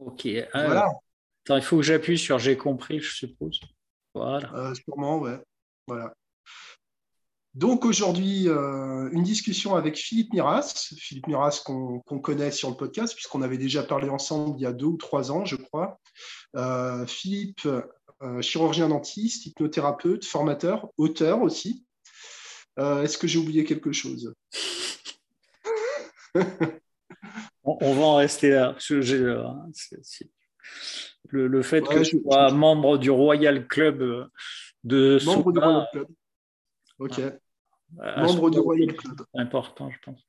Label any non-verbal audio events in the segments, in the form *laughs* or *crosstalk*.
Ok. voilà. il faut que j'appuie sur j'ai compris, je suppose. Voilà. Euh, sûrement, ouais. Voilà. Donc aujourd'hui, euh, une discussion avec Philippe Miras, Philippe Miras qu'on connaît sur le podcast, puisqu'on avait déjà parlé ensemble il y a deux ou trois ans, je crois. Euh, Philippe, chirurgien dentiste, hypnothérapeute, formateur, auteur aussi. Est-ce que j'ai oublié quelque chose? *laughs* on, va en rester là. le, fait que je sois membre du Royal Club euh, de Membre du Royal Club. Ok. membre du Royal Club. Important, je pense.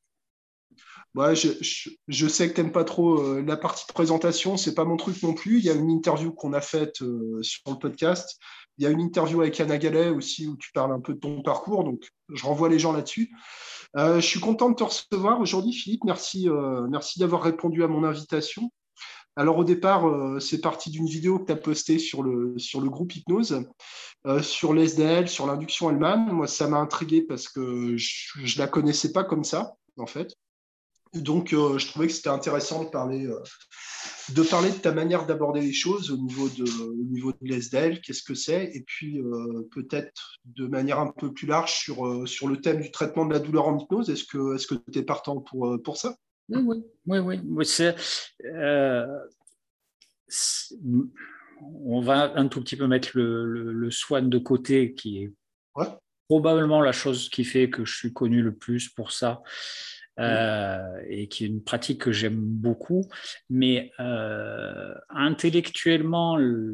Ouais, je, sais que tu n'aimes pas trop euh, la partie de présentation, c'est pas mon truc non plus. Il y a une interview qu'on a faite euh, sur le podcast. Il y a une interview avec Anna Gallet aussi où tu parles un peu de ton parcours, donc je renvoie les gens là-dessus. Euh, je suis content de te recevoir aujourd'hui, Philippe. Merci, euh, merci d'avoir répondu à mon invitation. Alors au départ, euh, c'est parti d'une vidéo que tu as postée sur le, sur le groupe Hypnose, sur l'SDL, sur l'induction Hellman. Moi, ça m'a intrigué parce que je ne la connaissais pas comme ça, en fait. Donc, je trouvais que c'était intéressant de parler de parler de ta manière d'aborder les choses au niveau de, au niveau de l'ESDL, qu'est-ce que c'est, et puis euh, peut-être de manière un peu plus large sur, euh, sur le thème du traitement de la douleur en hypnose. Est-ce que tu es partant pour, euh, pour ça? Oui, oui, oui. oui. C'est, on va un tout petit peu mettre le, le, soin de côté, qui est probablement la chose qui fait que je suis connu le plus pour ça. Euh, et qui est une pratique que j'aime beaucoup. Mais euh, intellectuellement, le,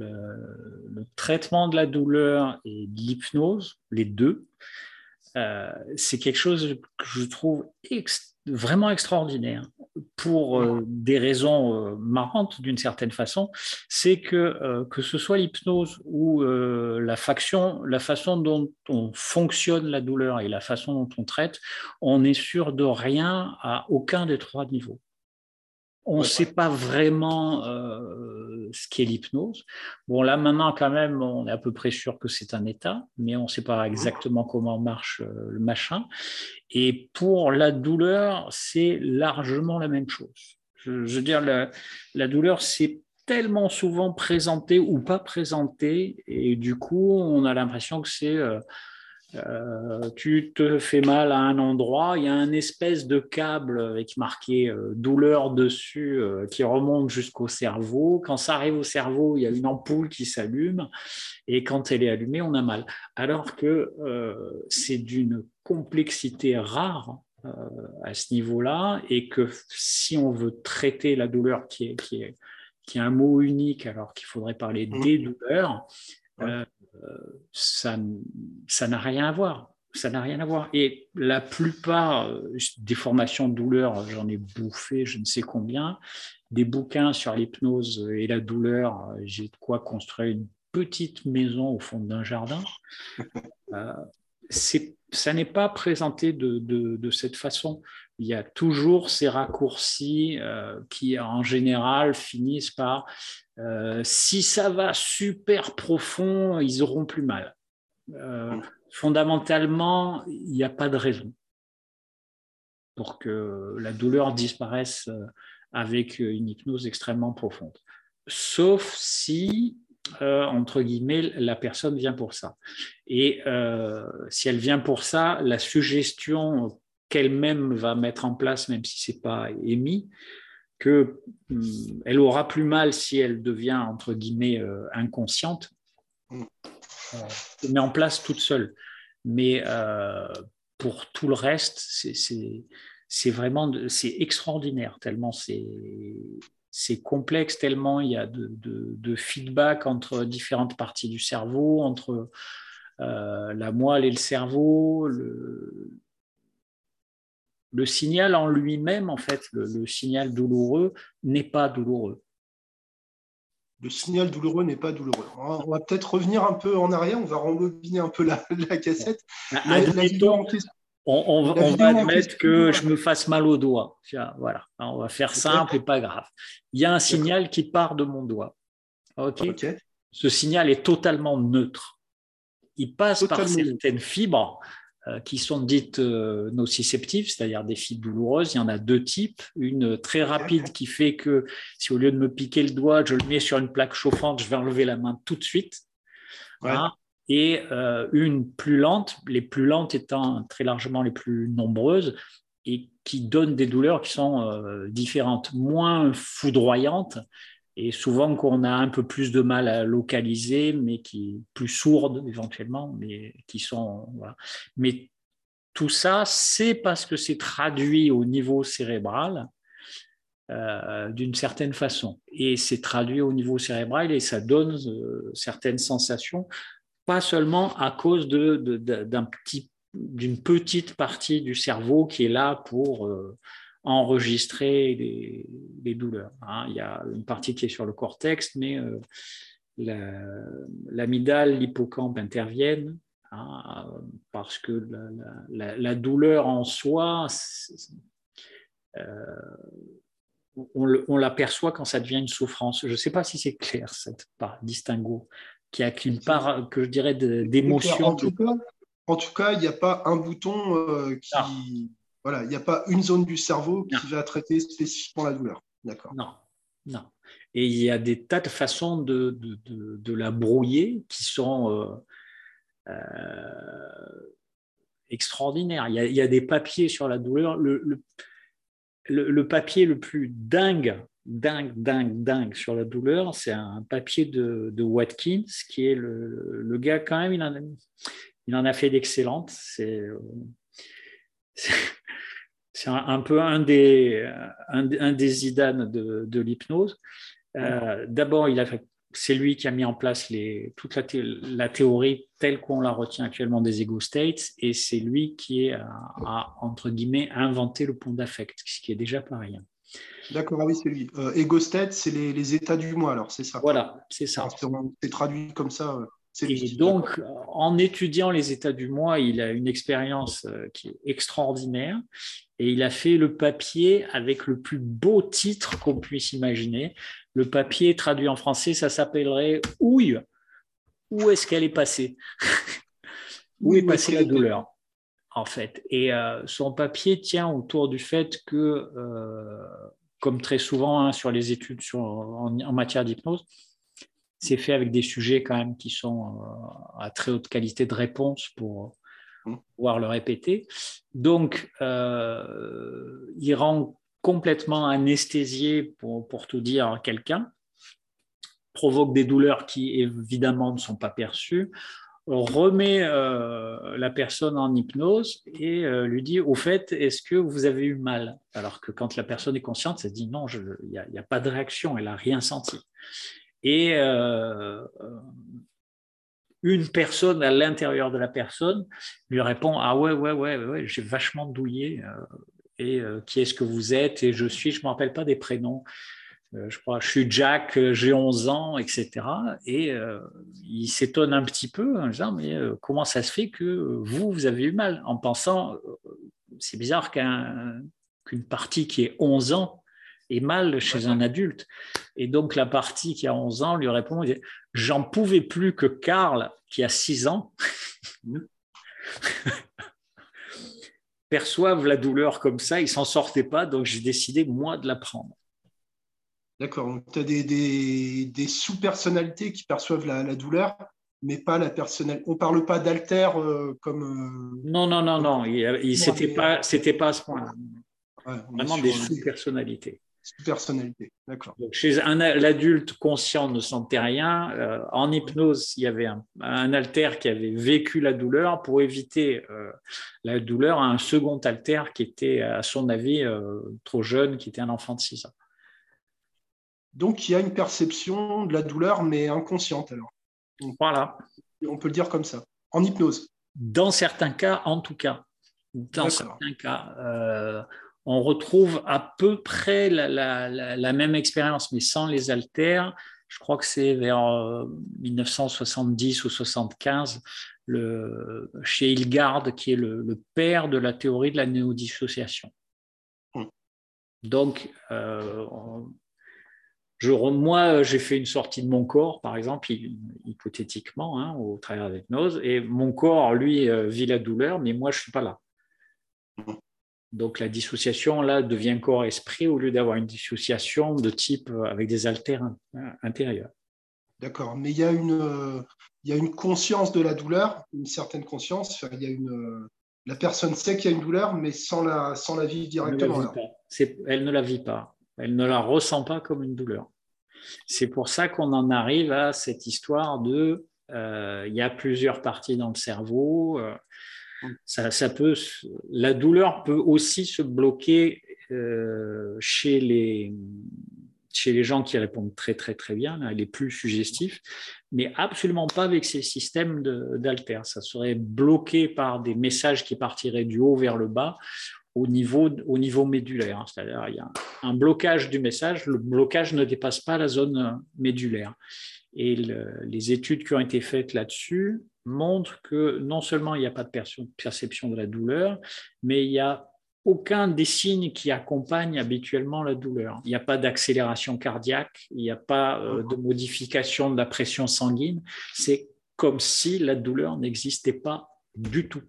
traitement de la douleur et de l'hypnose, les deux, euh, c'est quelque chose que je trouve vraiment extraordinaire pour euh, des raisons euh, marrantes d'une certaine façon, c'est que que ce soit l'hypnose ou la faction, la façon dont on fonctionne la douleur et la façon dont on traite, on est sûr de rien à aucun des trois niveaux on ne sait pas vraiment euh, ce qu'est l'hypnose. Bon, là maintenant, quand même, on est à peu près sûr que c'est un état, mais on ne sait pas exactement comment marche euh, le machin. Et pour la douleur, c'est largement la même chose. Je, veux dire, la, la douleur, c'est tellement souvent présenté ou pas présenté, et du coup, on a l'impression que c'est... Euh, euh, tu te fais mal à un endroit, il y a un espèce de câble avec marqué euh, douleur dessus euh, qui remonte jusqu'au cerveau. Quand ça arrive au cerveau, il y a une ampoule qui s'allume et quand elle est allumée, on a mal. Alors que c'est d'une complexité rare à ce niveau-là et que si on veut traiter la douleur qui est, qui est, qui est un mot unique alors qu'il faudrait parler mmh. des douleurs, ça n'a rien à voir. Ça n'a rien à voir. Et la plupart euh, des formations de douleur, j'en ai bouffé je ne sais combien. Des bouquins sur l'hypnose et la douleur, j'ai de quoi construire une petite maison au fond d'un jardin. *laughs* Euh, ça n'est pas présenté de, de, cette façon. Il y a toujours ces raccourcis euh, qui, en général, finissent par euh, si ça va super profond, ils auront plus mal. Euh, fondamentalement, il n'y a pas de raison pour que la douleur disparaisse avec une hypnose extrêmement profonde. Sauf si euh, entre guillemets, la personne vient pour ça. Et euh, si elle vient pour ça, la suggestion qu'elle-même va mettre en place, même si c'est pas émis, que hum, elle aura plus mal si elle devient entre guillemets euh, inconsciente, se met en place toute seule. Mais pour tout le reste, c'est vraiment c'est extraordinaire tellement c'est complexe tellement il y a de, feedback entre différentes parties du cerveau, entre euh, la moelle et le cerveau. Le, le signal en lui-même, en fait, le, signal douloureux n'est pas douloureux. Le signal douloureux n'est pas douloureux. On va peut-être revenir un peu en arrière, on va rembobiner un peu la, cassette. La, on, va admettre que je me fasse mal au doigt. Voilà, on va faire simple et pas grave. Il y a un signal qui part de mon doigt. Ok. Ce signal est totalement neutre. Il passe par certaines fibres qui sont dites euh, nociceptives, c'est-à-dire des fibres douloureuses. Il y en a deux types. Une très rapide qui fait que si au lieu de me piquer le doigt, je le mets sur une plaque chauffante, je vais enlever la main tout de suite. Et euh, une plus lente, les plus lentes étant très largement les plus nombreuses et qui donnent des douleurs qui sont différentes, moins foudroyantes, et souvent qu'on a un peu plus de mal à localiser, mais qui plus sourdes éventuellement, mais qui sont Mais tout ça, c'est parce que c'est traduit au niveau cérébral euh, d'une certaine façon, et c'est traduit au niveau cérébral et ça donne euh, certaines sensations, pas seulement à cause de, d'un petit d'une petite partie du cerveau qui est là pour euh, enregistrer les, douleurs. Hein. Il y a une partie qui est sur le cortex, mais euh, l'amygdale, l'hippocampe interviennent hein, parce que la, douleur en soi, euh, on l'aperçoit quand ça devient une souffrance. Je ne sais pas si c'est clair, cette part distinguo, qui a qu'une part, que je dirais, d'émotion. En, tout cas, il n'y a pas un bouton euh, qui, ah. Voilà, il n'y a pas une zone du cerveau qui va traiter spécifiquement la douleur. D'accord. Non, non. Et il y a des tas de façons de, de, la brouiller qui sont euh, euh, extraordinaires. Il y, a, des papiers sur la douleur. Le, le, papier le plus dingue, dingue, dingue, dingue sur la douleur, c'est un papier de, Watkins, qui est le, gars quand même, il en a, il en a fait d'excellentes. C'est euh, c'est un, peu un des, un, des Zidane de, l'hypnose. Euh, d'abord, c'est lui qui a mis en place les, toute la, théorie telle qu'on la retient actuellement des ego states, et c'est lui qui a, entre guillemets, inventé le pont d'affect, ce qui est déjà pas rien. D'accord, ah oui, c'est lui. Euh, ego state, c'est les, états du moi, alors c'est ça. Voilà, c'est ça. C'est traduit comme ça. Et donc, en étudiant les états du moi, il a une expérience euh, qui est extraordinaire et il a fait le papier avec le plus beau titre qu'on puisse imaginer. Le papier traduit en français, ça s'appellerait Ouille. Où est-ce qu'elle est passée? *laughs* Où est passée la douleur en fait? Et euh, son papier tient autour du fait que, euh, comme très souvent hein, sur les études en, matière d'hypnose, c'est fait avec des sujets quand même qui sont euh, à très haute qualité de réponse pour mmh. pouvoir le répéter. Donc, euh, il rend complètement anesthésié, pour, pour tout dire, quelqu'un, provoque des douleurs qui évidemment ne sont pas perçues, remet euh, la personne en hypnose et lui dit au fait, est-ce que vous avez eu mal? Alors que quand la personne est consciente, elle dit non, il n'y a, a, pas de réaction, elle n'a rien senti et euh, une personne à l'intérieur de la personne lui répond Ah ouais, ouais, ouais, ouais j'ai vachement douillé. Euh, et euh, qui est-ce que vous êtes? Et je suis, je ne me rappelle pas des prénoms. je crois, je suis Jack, j'ai 11 ans, etc. Et il s'étonne un petit peu en disant Mais comment ça se fait que vous, vous avez eu mal? En pensant, c'est bizarre qu'une partie qui est 11 ans et mal chez un adulte. Et donc la partie qui a 11 ans lui répond, j'en pouvais plus que Karl, qui a 6 ans, *laughs* perçoive la douleur comme ça, il s'en sortait pas, donc j'ai décidé, moi, de la prendre. D'accord, donc tu as des, des, sous-personnalités qui perçoivent la, douleur, mais pas la personnalité. On ne parle pas d'alter euh, comme... Euh, non, non, non, non, il, c'était pas, pas à ce point-là. Vraiment des sous-personnalités personnalité, d'accord. Chez un l'adulte conscient ne sentait rien. Euh, en hypnose, il y avait un, alter qui avait vécu la douleur pour éviter euh, la douleur à un second alter qui était, à son avis, euh, trop jeune, qui était un enfant de 6 ans. Donc, il y a une perception de la douleur, mais inconsciente alors. voilà. On peut le dire comme ça. En hypnose. Dans certains cas, en tout cas. Dans certains cas on retrouve à peu près la, même expérience, mais sans les haltères. Je crois que c'est vers 1970 euh, ou 75, le, chez Hilgard, qui est le, père de la théorie de la néodissociation. Hmm. Donc, euh, Je, moi, j'ai fait une sortie de mon corps, par exemple, hypothétiquement, hein, au travers d'hypnose, et mon corps, lui, vit la douleur, mais moi, je ne suis pas là. Donc la dissociation, là, devient corps-esprit au lieu d'avoir une dissociation de type avec des altères intérieurs. D'accord, mais il y, a une, il y a une conscience de la douleur, une certaine conscience. il y a une, la personne sait qu'il y a une douleur, mais sans la, sans la vivre directement. Elle ne la vit pas. Elle ne la ressent pas comme une douleur. C'est pour ça qu'on en arrive à cette histoire de euh, il y a plusieurs parties dans le cerveau. Euh, ça, peut, la douleur peut aussi se bloquer euh, chez les, chez les gens qui répondent très très très bien, là, les plus suggestifs, mais absolument pas avec ces systèmes d'alter. Ça serait bloqué par des messages qui partiraient du haut vers le bas au niveau, au niveau médulaire. C'est-à-dire il y a un blocage du message, le blocage ne dépasse pas la zone médulaire. Et les études qui ont été faites là-dessus montrent que non seulement il n'y a pas de perception de la douleur, mais il y a aucun des signes qui accompagnent habituellement la douleur. Il n'y a pas d'accélération cardiaque, il n'y a pas euh, de modification de la pression sanguine. C'est comme si la douleur n'existait pas du tout.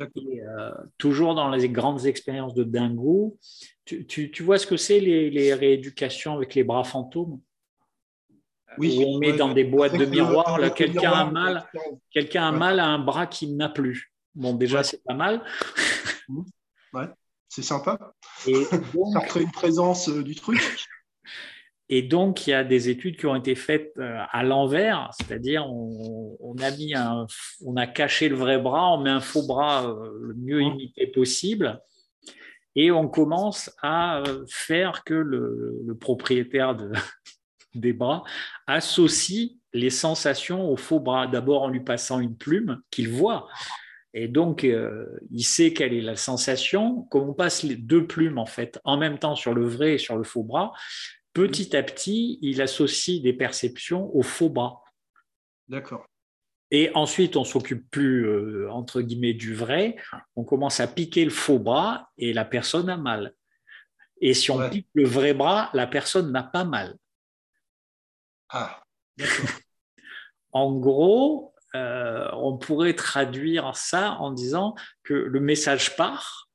Euh, toujours dans les grandes expériences de dingo, tu, vois ce que c'est les, rééducations avec les bras fantômes? Oui, où on met dans des boîtes de miroirs, quelqu'un a mal, quelqu'un a mal à un bras qu'il n'a plus. Bon, déjà, c'est pas mal. Mmh. Ouais, c'est sympa. Et *laughs* Ça crée une présence euh, du truc. *laughs* Et donc, il y a des études qui ont été faites euh, à l'envers, c'est-à-dire on, a mis un, on a caché le vrai bras, on met un faux bras euh, le mieux imité possible, et on commence à faire que le, le propriétaire de, des bras associe les sensations au faux bras. D'abord en lui passant une plume qu'il voit. Et donc, euh, il sait quelle est la sensation. Comme on passe les deux plumes, en fait, en même temps sur le vrai et sur le faux bras, petit à petit, il associe des perceptions au faux bras. D'accord. Et ensuite, on s'occupe plus, euh, entre guillemets, du vrai. On commence à piquer le faux bras et la personne a mal. Et si on pique le vrai bras, la personne n'a pas mal. Ah, *laughs* en gros, euh, on pourrait traduire ça en disant que le message part,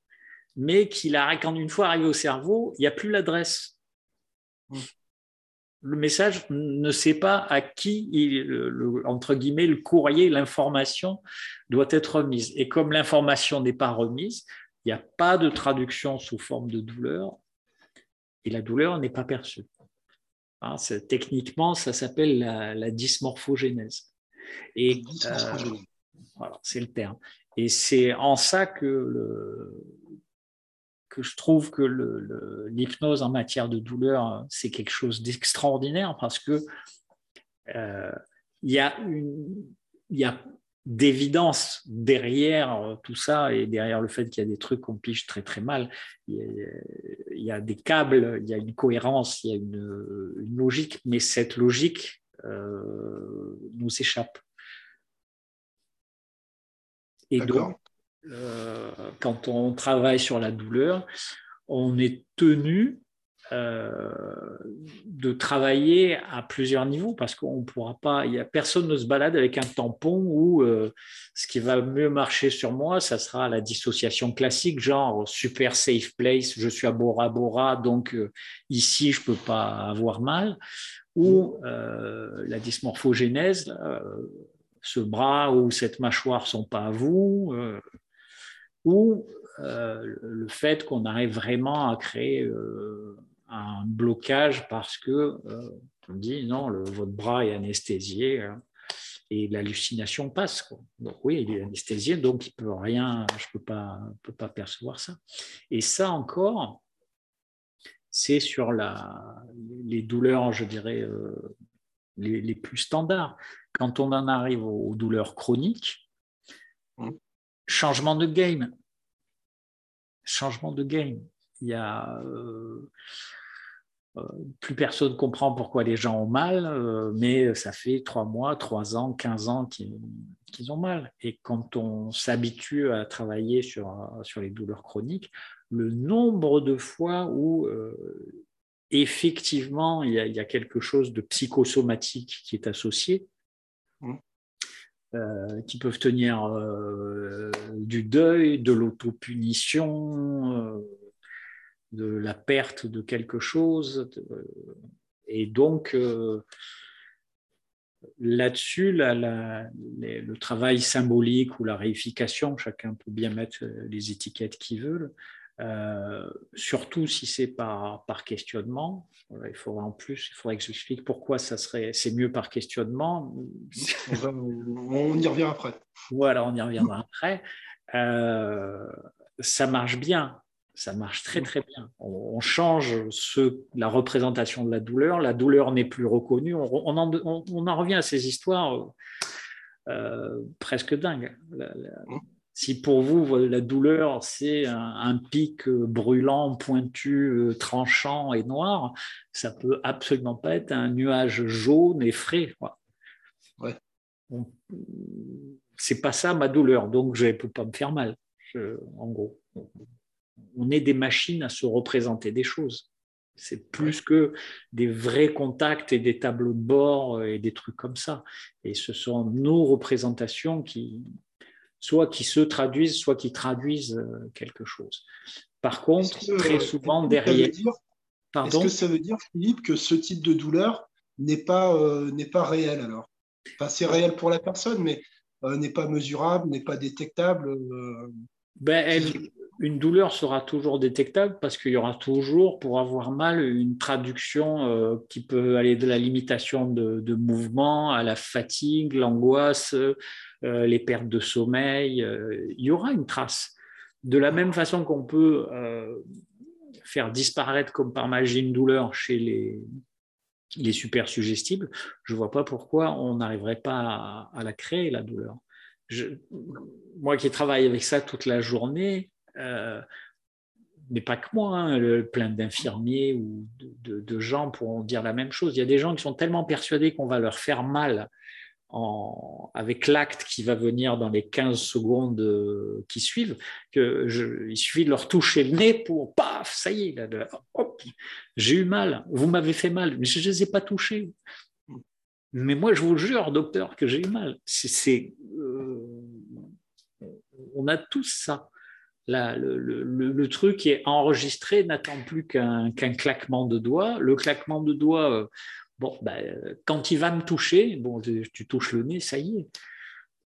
mais qu'il a, quand une fois arrivé au cerveau, il n'y a plus l'adresse. Hmm. Le message ne sait pas à qui, il, entre guillemets, le courrier, l'information doit être remise. Et comme l'information n'est pas remise, il n'y a pas de traduction sous forme de douleur et la douleur n'est pas perçue. Hein, techniquement, ça s'appelle la, dysmorphogénèse. Et euh, voilà, c'est le terme. Et c'est en ça que, le, que je trouve que l'hypnose en matière de douleur, c'est quelque chose d'extraordinaire parce que euh, il y a une, y a d'évidence derrière euh, tout ça et derrière le fait qu'il y a des trucs qu'on pige très très mal, il y, a, des câbles, il y a une cohérence, il y a une, logique, mais cette logique euh, nous échappe. Et donc, euh, quand on travaille sur la douleur, on est tenu euh, de travailler à plusieurs niveaux parce qu'on ne pourra pas, y a, personne ne se balade avec un tampon où euh, ce qui va mieux marcher sur moi, ça sera la dissociation classique, genre super safe place, je suis à Bora Bora, donc euh, ici je peux pas avoir mal, ou la dysmorphogénèse, ce bras ou cette mâchoire sont pas à vous, ou le fait qu'on arrive vraiment à créer un blocage parce que euh, on dit non, le, votre bras est anesthésié hein, et l'hallucination passe. Donc oui, il est anesthésié, donc il peut rien, je peux pas, peux pas percevoir ça. Et ça encore, c'est sur la, les douleurs, je dirais, euh, les, plus standards. Quand on en arrive aux douleurs chroniques, mmh. changement de game. Changement de game. Il y a euh, euh, plus personne comprend pourquoi les gens ont mal, euh, mais ça fait trois mois, trois ans, quinze ans qu'ils ont mal. Et quand on s'habitue à travailler sur, sur les douleurs chroniques, le nombre de fois où, effectivement, il y, a, quelque chose de psychosomatique qui est associé, mmh. euh, qui peuvent tenir euh, du deuil, de l'autopunition, de la perte de quelque chose. et donc, là-dessus, le travail symbolique ou la réification, chacun peut bien mettre les étiquettes qu'il veut, euh, surtout si c'est par, par questionnement. il faudrait en plus, il faudrait que j'explique pourquoi ça serait, c'est mieux par questionnement. On, y revient après. Voilà, on y reviendra après. Euh, ça marche bien, ça marche très très bien. On, change ce, la représentation de la douleur. La douleur n'est plus reconnue. On, on, en, revient à ces histoires euh, presque dingues. Mmh. Si pour vous, la douleur, c'est un, pic euh, brûlant, pointu, euh, tranchant et noir, ça peut absolument pas être un nuage jaune et frais. Quoi. Ouais. C'est pas ça ma douleur, donc je ne peux pas me faire mal. en gros, on est des machines à se représenter des choses. C'est plus que des vrais contacts et des tableaux de bord et des trucs comme ça. Et ce sont nos représentations qui, soit qui se traduisent, soit qui traduisent euh, quelque chose. Par contre, très souvent derrière. Est-ce que ça veut dire, Philippe, que ce type de douleur n'est pas, euh, n'est pas réel alors? Enfin, C'est réel pour la personne, mais euh, n'est pas mesurable, n'est pas détectable ben, Une douleur sera toujours détectable parce qu'il y aura toujours, pour avoir mal, une traduction qui peut aller de la limitation de, de mouvement à la fatigue, l'angoisse, euh, les pertes de sommeil, euh, il y aura une trace. De la même façon qu'on peut euh, faire disparaître comme par magie une douleur chez les, les super suggestibles, je ne vois pas pourquoi on n'arriverait pas à, la créer, la douleur. Moi qui travaille avec ça toute la journée, mais pas que moi, hein, plein d'infirmiers ou de, gens pourront dire la même chose. Il y a des gens qui sont tellement persuadés qu'on va leur faire mal avec l'acte qui va venir dans les 15 secondes euh, qui suivent, que il suffit de leur toucher le nez pour paf, ça y est, j'ai eu mal, vous m'avez fait mal, mais je ne les ai pas touchés. Mais moi, je vous jure, docteur, que j'ai eu mal. C'est, euh, on a tous ça. Là, le, le, truc est enregistré n'attend plus qu'un claquement de doigts. Le claquement de doigts, euh, Bon, ben, quand il va me toucher, bon, tu touches le nez, ça y est.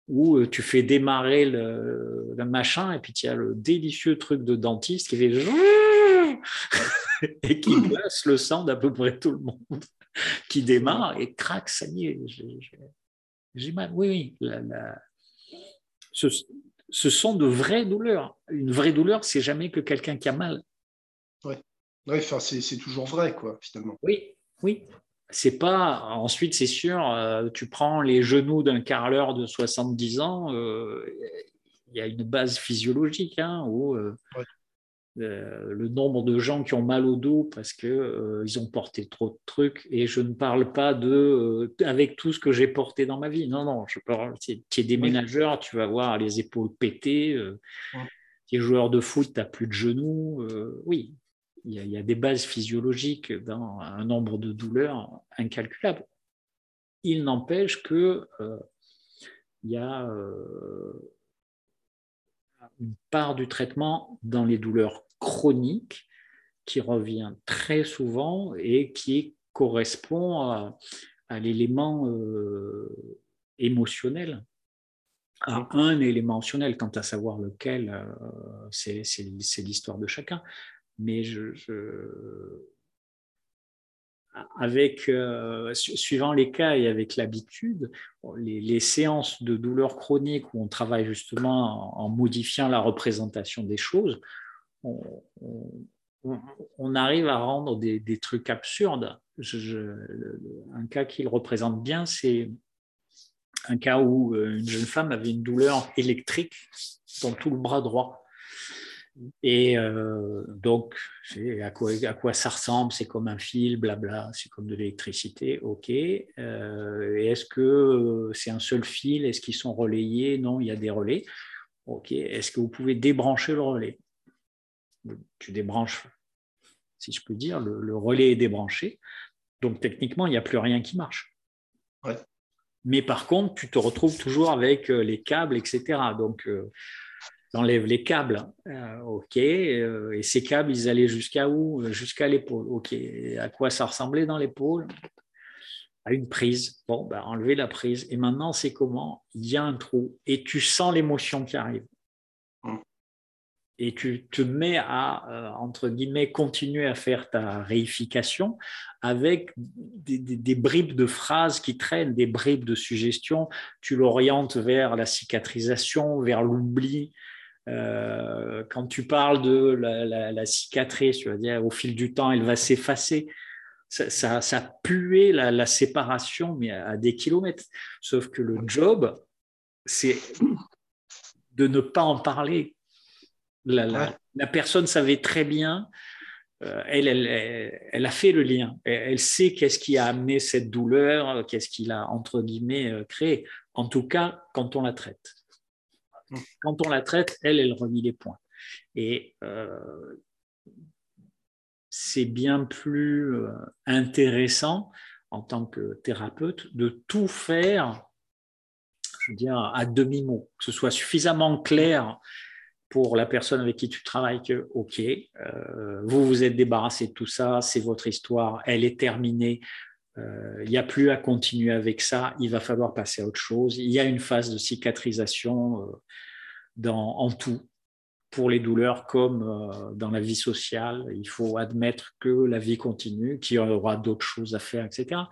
Ou euh, tu fais démarrer le, machin et puis tu as le délicieux truc de dentiste qui fait *laughs* et qui *coughs* glace le sang d'à peu près tout le monde, *laughs* qui démarre et craque, ça y est, j'ai mal. Oui, oui. Ce, ce, sont de vraies douleurs. Une vraie douleur, c'est jamais que quelqu'un qui a mal. Oui, ouais, c'est toujours vrai, quoi, finalement. Oui, oui c'est pas. Ensuite, c'est sûr, euh, tu prends les genoux d'un carleur de 70 ans, euh, il y a une base physiologique hein, où euh, le nombre de gens qui ont mal au dos parce qu'ils ils ont porté trop de trucs. Et je ne parle pas de avec tout ce que j'ai porté dans ma vie. Non, non, je parle. Tu es déménageur, tu vas voir les épaules pétées. Tu es joueur de foot, tu n'as plus de genoux. oui, il y, a, des bases physiologiques dans un nombre de douleurs incalculables. Il n'empêche que euh, il y a euh, une part du traitement dans les douleurs chroniques qui revient très souvent et qui correspond à, l'élément euh, émotionnel, à un élément émotionnel, quant à savoir lequel, c'est l'histoire de chacun. Mais je, avec, euh, suivant les cas et avec l'habitude, les, séances de douleur chronique où on travaille justement en, modifiant la représentation des choses, on, arrive à rendre des, trucs absurdes. un cas qui le représente bien, c'est un cas où euh, une jeune femme avait une douleur électrique dans tout le bras droit. Et euh, donc, à quoi, à quoi ça ressemble? C'est comme un fil, blabla, c'est comme de l'électricité, ok. Euh, est-ce que euh, c'est un seul fil? Est-ce qu'ils sont relayés? Non, il y a des relais. Ok. Est-ce que vous pouvez débrancher le relais? Tu débranches si je peux dire. Le, relais est débranché. Donc techniquement, il n'y a plus rien qui marche. Mais par contre, tu te retrouves toujours avec euh, les câbles, etc. Donc, euh, enlèves les câbles. Euh, OK. et ces câbles, ils allaient jusqu'à où? Jusqu'à l'épaule. OK. à quoi ça ressemblait dans l'épaule? À une prise. Bon, ben, enlever la prise. Et maintenant, c'est comment? Il y a un trou. Et tu sens l'émotion qui arrive et tu te mets à, euh, entre guillemets, continuer à faire ta réification avec des, bribes de phrases qui traînent, des bribes de suggestions. Tu l'orientes vers la cicatrisation, vers l'oubli. Euh, quand tu parles de la, cicatrice, tu vas dire au fil du temps, elle va s'effacer. Ça, ça, ça puait la, la séparation, mais à des kilomètres. Sauf que le job, c'est de ne pas en parler la, personne savait très bien, euh, elle, elle, a fait le lien, elle, sait qu'est-ce qui a amené cette douleur, qu'est-ce qui l'a, entre guillemets, euh, créé. En tout cas, quand on la traite. Quand on la traite, elle, elle remet les points. Et euh, c'est bien plus intéressant en tant que thérapeute de tout faire, je veux dire, à demi-mot, que ce soit suffisamment clair pour la personne avec qui tu travailles que, OK, euh, vous vous êtes débarrassé de tout ça, c'est votre histoire, elle est terminée, euh, il n'y a plus à continuer avec ça, il va falloir passer à autre chose. Il y a une phase de cicatrisation euh, dans, en tout, pour les douleurs comme dans la vie sociale. Il faut admettre que la vie continue, qu'il y aura d'autres choses à faire, etc.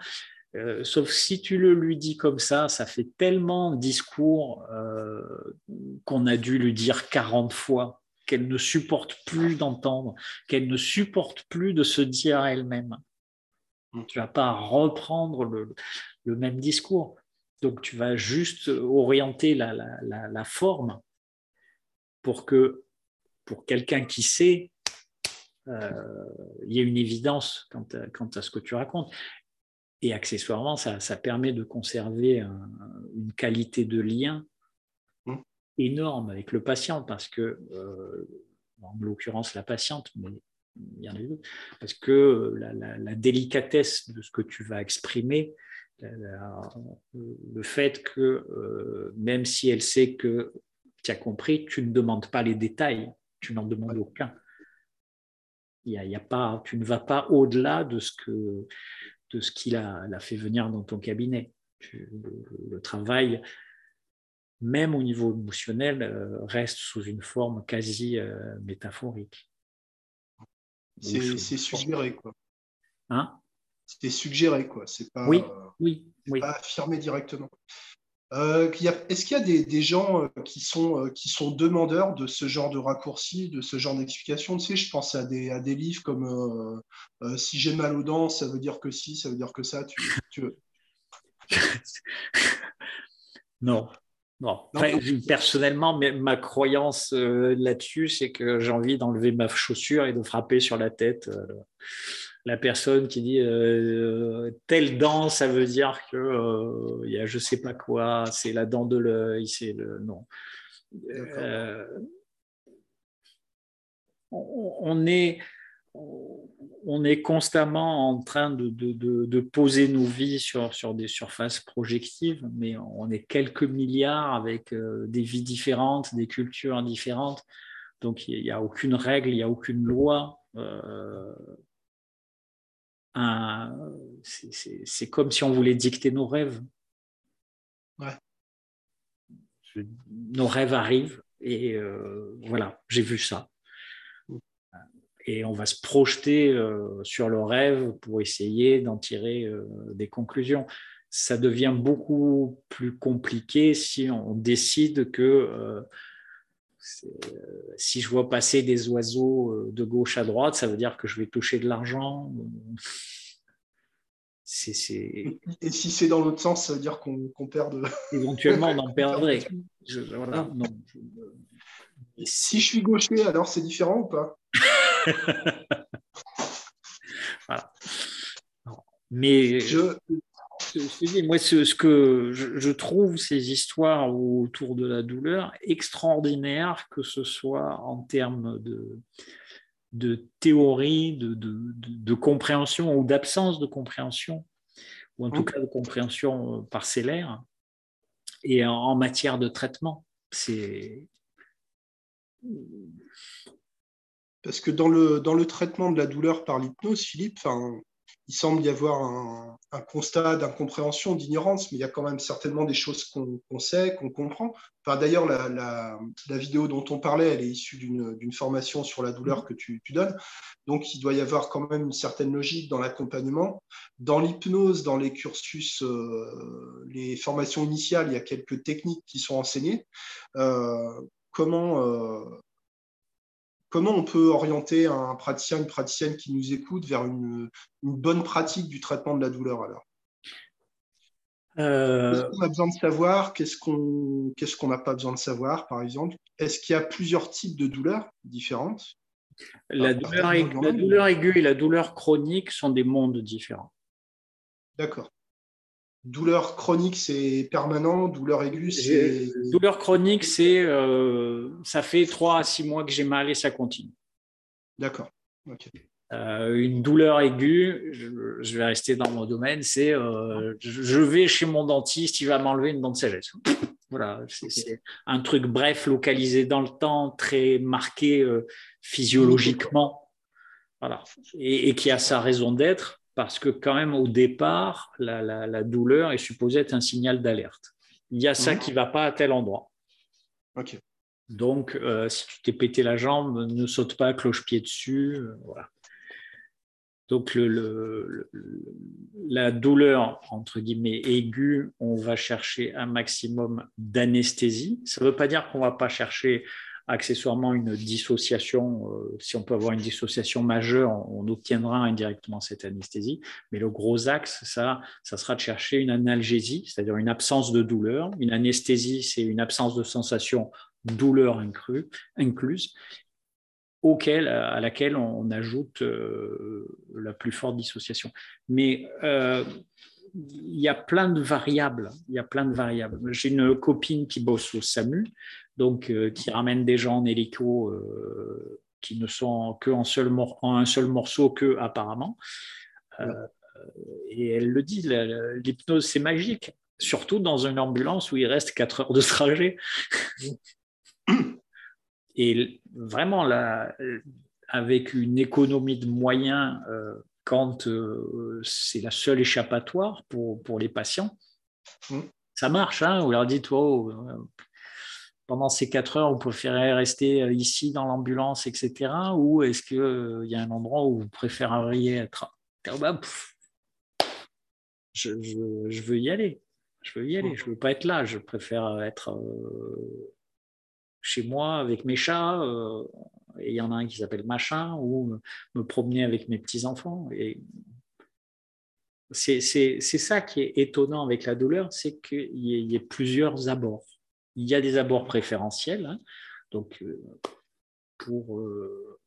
Euh, sauf si tu le lui dis comme ça, ça fait tellement discours euh, qu'on a dû lui dire 40 fois qu'elle ne supporte plus d'entendre, qu'elle ne supporte plus de se dire à elle-même. Tu vas pas reprendre le, même discours. Donc tu vas juste orienter la, forme pour que pour quelqu'un qui sait, euh, il y ait une évidence quant à, ce que tu racontes. Et accessoirement, ça, permet de conserver une qualité de lien mmh. énorme avec le patient parce que, euh, en l'occurrence la patiente, mais a parce que la, délicatesse de ce que tu vas exprimer, le fait que euh, même si elle sait que tu as compris, tu ne demandes pas les détails, tu n'en demandes aucun. Il y a, pas, tu ne vas pas au-delà de ce que de ce qu'il a, fait venir dans ton cabinet. le, travail, même au niveau émotionnel, euh, reste sous une forme quasi euh, métaphorique. C'est suggéré, quoi. Hein? C'est suggéré, quoi. C'est pas, oui, oui, oui. pas affirmé directement. Euh, est-ce qu'il y a des, gens euh, qui sont, euh, qui sont demandeurs de ce genre de raccourcis, de ce genre d'explications Tu sais, je pense à des, à des livres comme Si j'ai mal aux dents, ça veut dire que si, ça veut dire que ça. Tu, veux *laughs* Non. Non. personnellement, ma croyance là-dessus, c'est que j'ai envie d'enlever ma chaussure et de frapper sur la tête la personne qui dit euh, telle dent, ça veut dire que euh, il y a je sais pas quoi, c'est la dent de l'œil, c'est le non. Euh, on, est on est constamment en train de, poser nos vies sur, sur, des surfaces projectives, mais on est quelques milliards avec des vies différentes, des cultures différentes. Donc il n'y a aucune règle, il n'y a aucune loi c'est comme si on voulait dicter nos rêves. Nos rêves arrivent et euh, voilà, j'ai vu ça. Et on va se projeter euh, sur le rêve pour essayer d'en tirer euh, des conclusions. Ça devient beaucoup plus compliqué si on décide que euh, si je vois passer des oiseaux de gauche à droite, ça veut dire que je vais toucher de l'argent. *laughs* Et si c'est dans l'autre sens, ça veut dire qu'on perd de... *laughs* Éventuellement, on en *laughs* perdrait. Si je suis gaucher, alors c'est différent ou pas? *laughs* Mais je, moi, ce, que je, trouve ces histoires autour de la douleur extraordinaires, que ce soit en termes de, de théorie, de, compréhension ou d'absence de compréhension, ou en tout mmh. cas de compréhension parcellaire. Et en, matière de traitement, c'est parce que dans le, dans le traitement de la douleur par l'hypnose, Philippe, il semble y avoir un, constat d'incompréhension, d'ignorance, mais il y a quand même certainement des choses qu'on sait, qu'on comprend. Enfin, D'ailleurs, la, vidéo dont on parlait, elle est issue d'une formation sur la douleur que tu, donnes. Donc, il doit y avoir quand même une certaine logique dans l'accompagnement. Dans l'hypnose, dans les cursus, euh, les formations initiales, il y a quelques techniques qui sont enseignées. Euh, comment, euh, comment on peut orienter un praticien, une praticienne qui nous écoute vers une, bonne pratique du traitement de la douleur alors? Euh, Qu'est-ce qu'on a besoin de savoir? Qu'est-ce qu'on n'a pas besoin de savoir, par exemple? Est-ce qu'il y a plusieurs types de douleurs différentes? La, douleur, la douleur aiguë et la douleur chronique sont des mondes différents. D'accord. Douleur chronique, c'est permanent. Douleur aiguë, c'est. Douleur chronique, c'est. Euh, ça fait 3 à 6 mois que j'ai mal et ça continue. D'accord. Euh, une douleur aiguë, je, vais rester dans mon domaine, c'est euh, je vais chez mon dentiste, il va m'enlever une dent de sagesse. *laughs* Voilà, c'est un truc bref, localisé dans le temps, très marqué physiologiquement. Voilà. et, qui a sa raison d'être parce que quand même au départ, la, douleur est supposée être un signal d'alerte. Il y a ça mhm. qui ne va pas à tel endroit. Donc, euh, si tu t'es pété la jambe, ne saute pas cloche-pied dessus. Euh, voilà. Donc, la douleur, entre guillemets, aiguë, on va chercher un maximum d'anesthésie. Ça ne veut pas dire qu'on ne va pas chercher accessoirement une dissociation. Euh, si on peut avoir une dissociation majeure, on, obtiendra indirectement cette anesthésie. Mais le gros axe, ça, ça sera de chercher une analgésie, c'est-à-dire une absence de douleur. Une anesthésie, c'est une absence de sensation, douleur incluse, auquel, à laquelle on, ajoute euh, la plus forte dissociation. Mais euh, il y a plein de variables. Il y a plein de variables. J'ai une copine qui bosse au SAMU donc euh, qui ramène des gens en hélico euh, qui ne sont que en, seul un seul morceau que apparemment. Euh, et elle le dit, l'hypnose c'est magique, surtout dans une ambulance où il reste 4 heures de trajet. *laughs* Et vraiment, là, avec une économie de moyens, quand c'est la seule échappatoire pour, pour les patients, mm. ça marche. Hein, on leur dit, toi, oh, pendant ces quatre heures, vous préférez rester euh, ici dans l'ambulance, etc. Ou est-ce qu'il euh, y a un endroit où vous préféreriez être? Bah, je, veux y aller. Je veux y aller. Je ne veux pas être là. Je préfère être euh, chez moi avec mes chats. et il y en a un qui s'appelle machin, ou me, promener avec mes petits-enfants. Et c'est ça qui est étonnant avec la douleur, c'est qu'il y, ait plusieurs abords. Il y a des abords préférentiels. Hein. donc, euh, pour. Euh,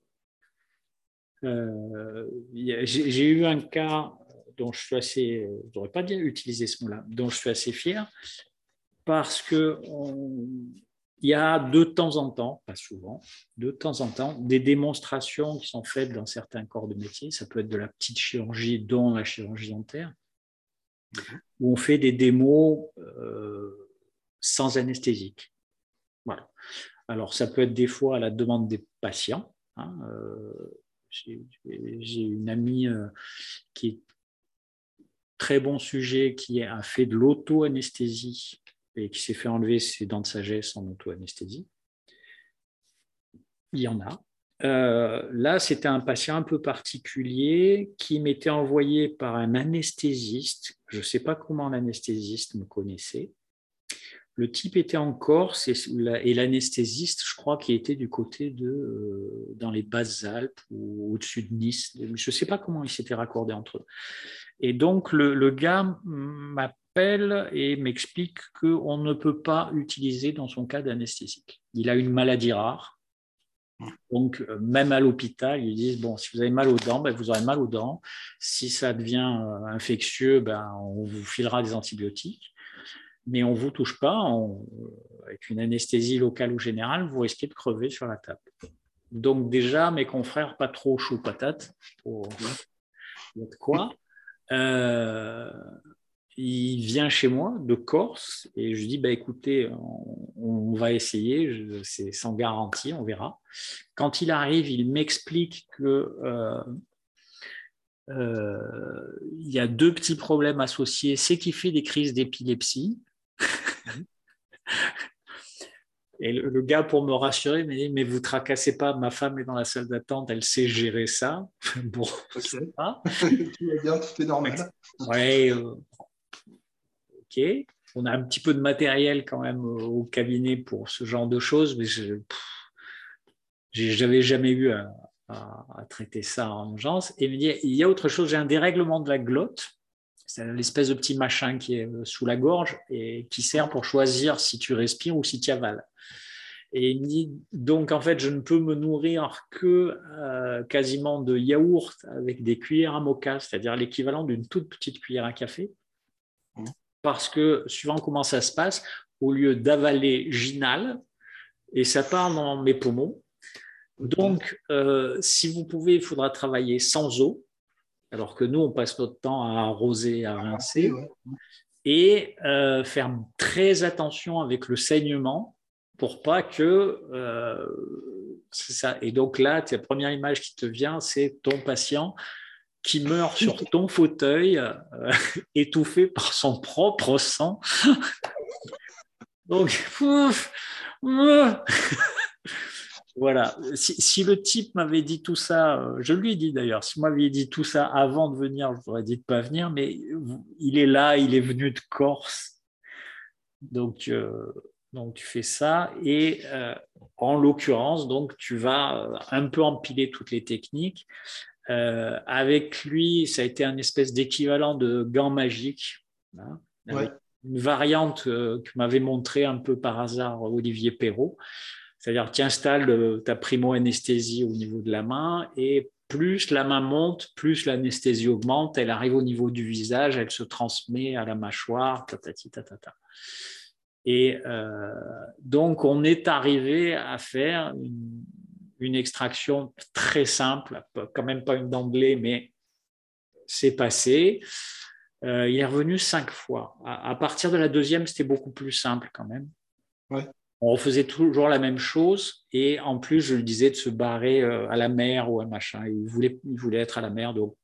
euh, j'ai eu un cas dont je suis assez. Je n'aurais pas bien utilisé ce mot-là, dont je suis assez fier, parce que. Il y a de temps en temps, pas souvent, de temps en temps, des démonstrations qui sont faites dans certains corps de métier. Ça peut être de la petite chirurgie, dont la chirurgie dentaire, mhm. où on fait des démos sans anesthésique. Voilà. Alors, ça peut être des fois à la demande des patients. Hein, euh, j'ai une amie euh, qui est très bon sujet, qui a fait de l'auto-anesthésie et qui s'est fait enlever ses dents de sagesse en auto-anesthésie. Il y en a. Euh, là, c'était un patient un peu particulier qui m'était envoyé par un anesthésiste. Je ne sais pas comment l'anesthésiste me connaissait. Le type était en Corse et, l'anesthésiste, je crois, qui était du côté de euh, dans les basses Alpes ou au-dessus de Nice. Je ne sais pas comment ils s'étaient raccordés entre eux. Et donc le, gars et m'explique qu'on ne peut pas utiliser dans son cas d'anesthésique. Il a une maladie rare. Donc, euh, même à l'hôpital, ils disent bon, si vous avez mal aux dents, ben, vous aurez mal aux dents. Si ça devient euh, infectieux, ben, on vous filera des antibiotiques mais on ne vous touche pas, avec une anesthésie locale ou générale, vous risquez de crever sur la table. Donc déjà, mes confrères, pas trop chaud patate. Pour... Quoi. Euh, il vient chez moi de Corse et je dis bah écoutez on, va essayer c'est sans garantie on verra. Quand il arrive il m'explique que euh, euh, il y a deux petits problèmes associés. C'est qu'il fait des crises d'épilepsie. *laughs* Et le, gars pour me rassurer me dit mais vous tracassez pas ma femme est dans la salle d'attente elle sait gérer ça. *laughs* Bon *laughs* tout va bien tout est normal. Ouais euh, ok. On a un petit peu de matériel quand même au cabinet pour ce genre de choses, mais je n'avais jamais eu à, traiter ça en urgence. Et il y a autre chose, j'ai un dérèglement de la glotte, c'est l'espèce de petit machin qui est euh, sous la gorge et qui sert pour choisir si tu respires ou si tu avales. Et donc en fait, je ne peux me nourrir que euh, quasiment de yaourt avec des cuillères à mocha, c'est-à-dire l'équivalent d'une toute petite cuillère à café. Parce que suivant comment ça se passe, au lieu d'avaler, j'inhale et ça part dans mes poumons. Donc, euh, si vous pouvez, il faudra travailler sans eau, alors que nous, on passe notre temps à arroser, à rincer, et euh, faire très attention avec le saignement pour pas que euh, c'est ça. Et donc là, la première image qui te vient, c'est ton patient qui meurt sur ton fauteuil, euh, *laughs* étouffé par son propre sang. Donc, *laughs* voilà. Si, le type m'avait dit tout ça, euh, je lui ai dit d'ailleurs, si m'avait dit tout ça avant de venir, je vous dit de pas venir, mais il est là, il est venu de Corse. Donc, euh, donc tu fais ça et en l'occurrence, donc tu vas un peu empiler toutes les techniques. Euh, avec lui, ça a été un espèce d'équivalent de gants magiques. Hein, une variante euh, que m'avait montré un peu par hasard Olivier Perrault. C'est-à-dire, tu installes euh, ta primo-anesthésie au niveau de la main et plus la main monte, plus l'anesthésie augmente, elle arrive au niveau du visage, elle se transmet à la mâchoire, tatati, tatata. Et donc, on est arrivé à faire une, une extraction très simple, quand même pas une d'anglais, mais c'est passé. Euh, il est revenu cinq fois. À, partir de la deuxième, c'était beaucoup plus simple quand même. On refaisait toujours la même chose et en plus, je lui disais de se barrer euh, à la mer ou à machin. Il voulait, il voulait être à la mer, donc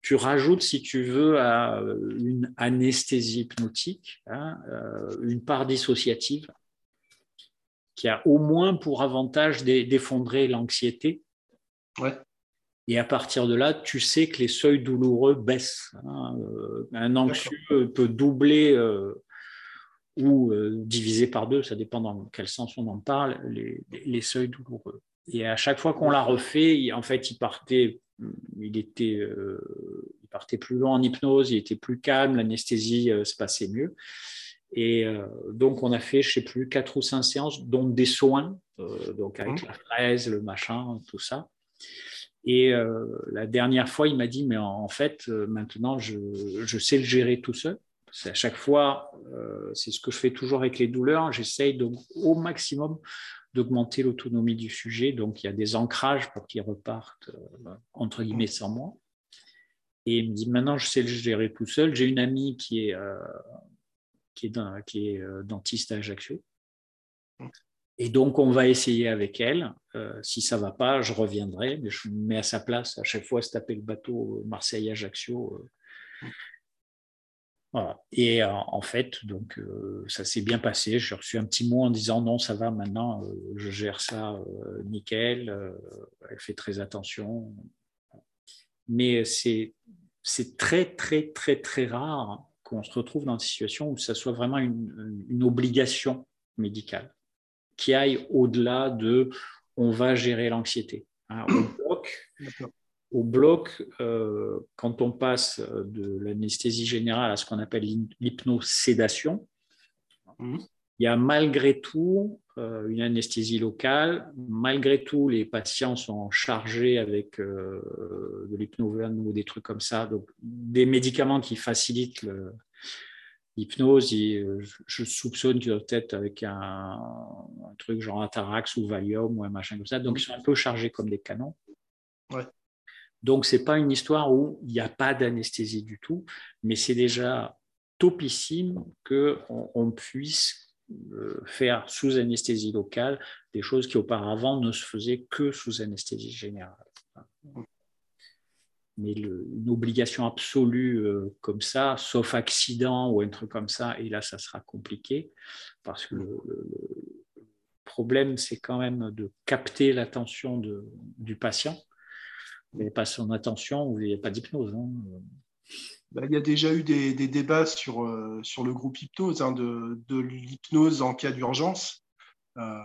tu rajoutes, si tu veux, à une anesthésie hypnotique, hein, euh, une part dissociative qui a au moins pour avantage d'effondrer l'anxiété. Et à partir de là, tu sais que les seuils douloureux baissent. Hein. Euh, un anxieux peut doubler euh, ou euh, diviser par deux, ça dépend dans quel sens on en parle, les, seuils douloureux. Et à chaque fois qu'on l'a refait, en fait, il partait, il était, il partait plus loin en hypnose, il était plus calme, l'anesthésie se passait mieux. Et euh, donc, on a fait, je ne sais plus, quatre ou cinq séances, dont des soins, euh, donc avec mmh. la fraise, le machin, tout ça. Et euh, la dernière fois, il m'a dit, mais en, fait, maintenant, je, je, sais le gérer tout seul. À chaque fois, c'est ce que je fais toujours avec les douleurs. J'essaye au maximum d'augmenter l'autonomie du sujet. Donc, il y a des ancrages pour qu'ils repartent, entre guillemets, sans moi. Et il me dit, maintenant, je sais le gérer tout seul. J'ai une amie qui est qui est, qui est euh, dentiste à Ajaccio. Et donc, on va essayer avec elle. Euh, si ça ne va pas, je reviendrai, mais je me mets à sa place à chaque fois se taper le bateau Marseille-Ajaccio. Euh. Voilà. Et en fait, donc, ça s'est bien passé. J'ai reçu un petit mot en disant non, ça va maintenant, je gère ça nickel. elle fait très attention. Mais c'est très, très, très, très rare qu'on se retrouve dans une situation où ça soit vraiment une, obligation médicale qui aille au-delà de on va gérer l'anxiété. Hein, au bloc, euh, quand on passe de l'anesthésie générale à ce qu'on appelle l'hypnosédation, mmh. Il y a malgré tout euh, une anesthésie locale. Malgré tout, les patients sont chargés avec euh, de l'hypnovène ou des trucs comme ça, donc des médicaments qui facilitent L'hypnose, je soupçonne qu'ils doivent être avec un, truc genre Atarax ou Valium ou un machin comme ça. Donc, ils sont un peu chargés comme des canons. Donc, ce n'est pas une histoire où il n'y a pas d'anesthésie du tout, mais c'est déjà topissime qu'on on puisse euh, faire sous anesthésie locale des choses qui auparavant ne se faisaient que sous anesthésie générale. Mais une obligation absolue euh, comme ça, sauf accident ou un truc comme ça, et là, ça sera compliqué, parce que le, problème, c'est quand même de capter l'attention du patient. Mais pas son attention, n'y a pas d'hypnose. Hein. Bah, il y a déjà eu des, débats sur, euh, sur le groupe hypnose, hein, de, de l'hypnose en cas d'urgence. Euh,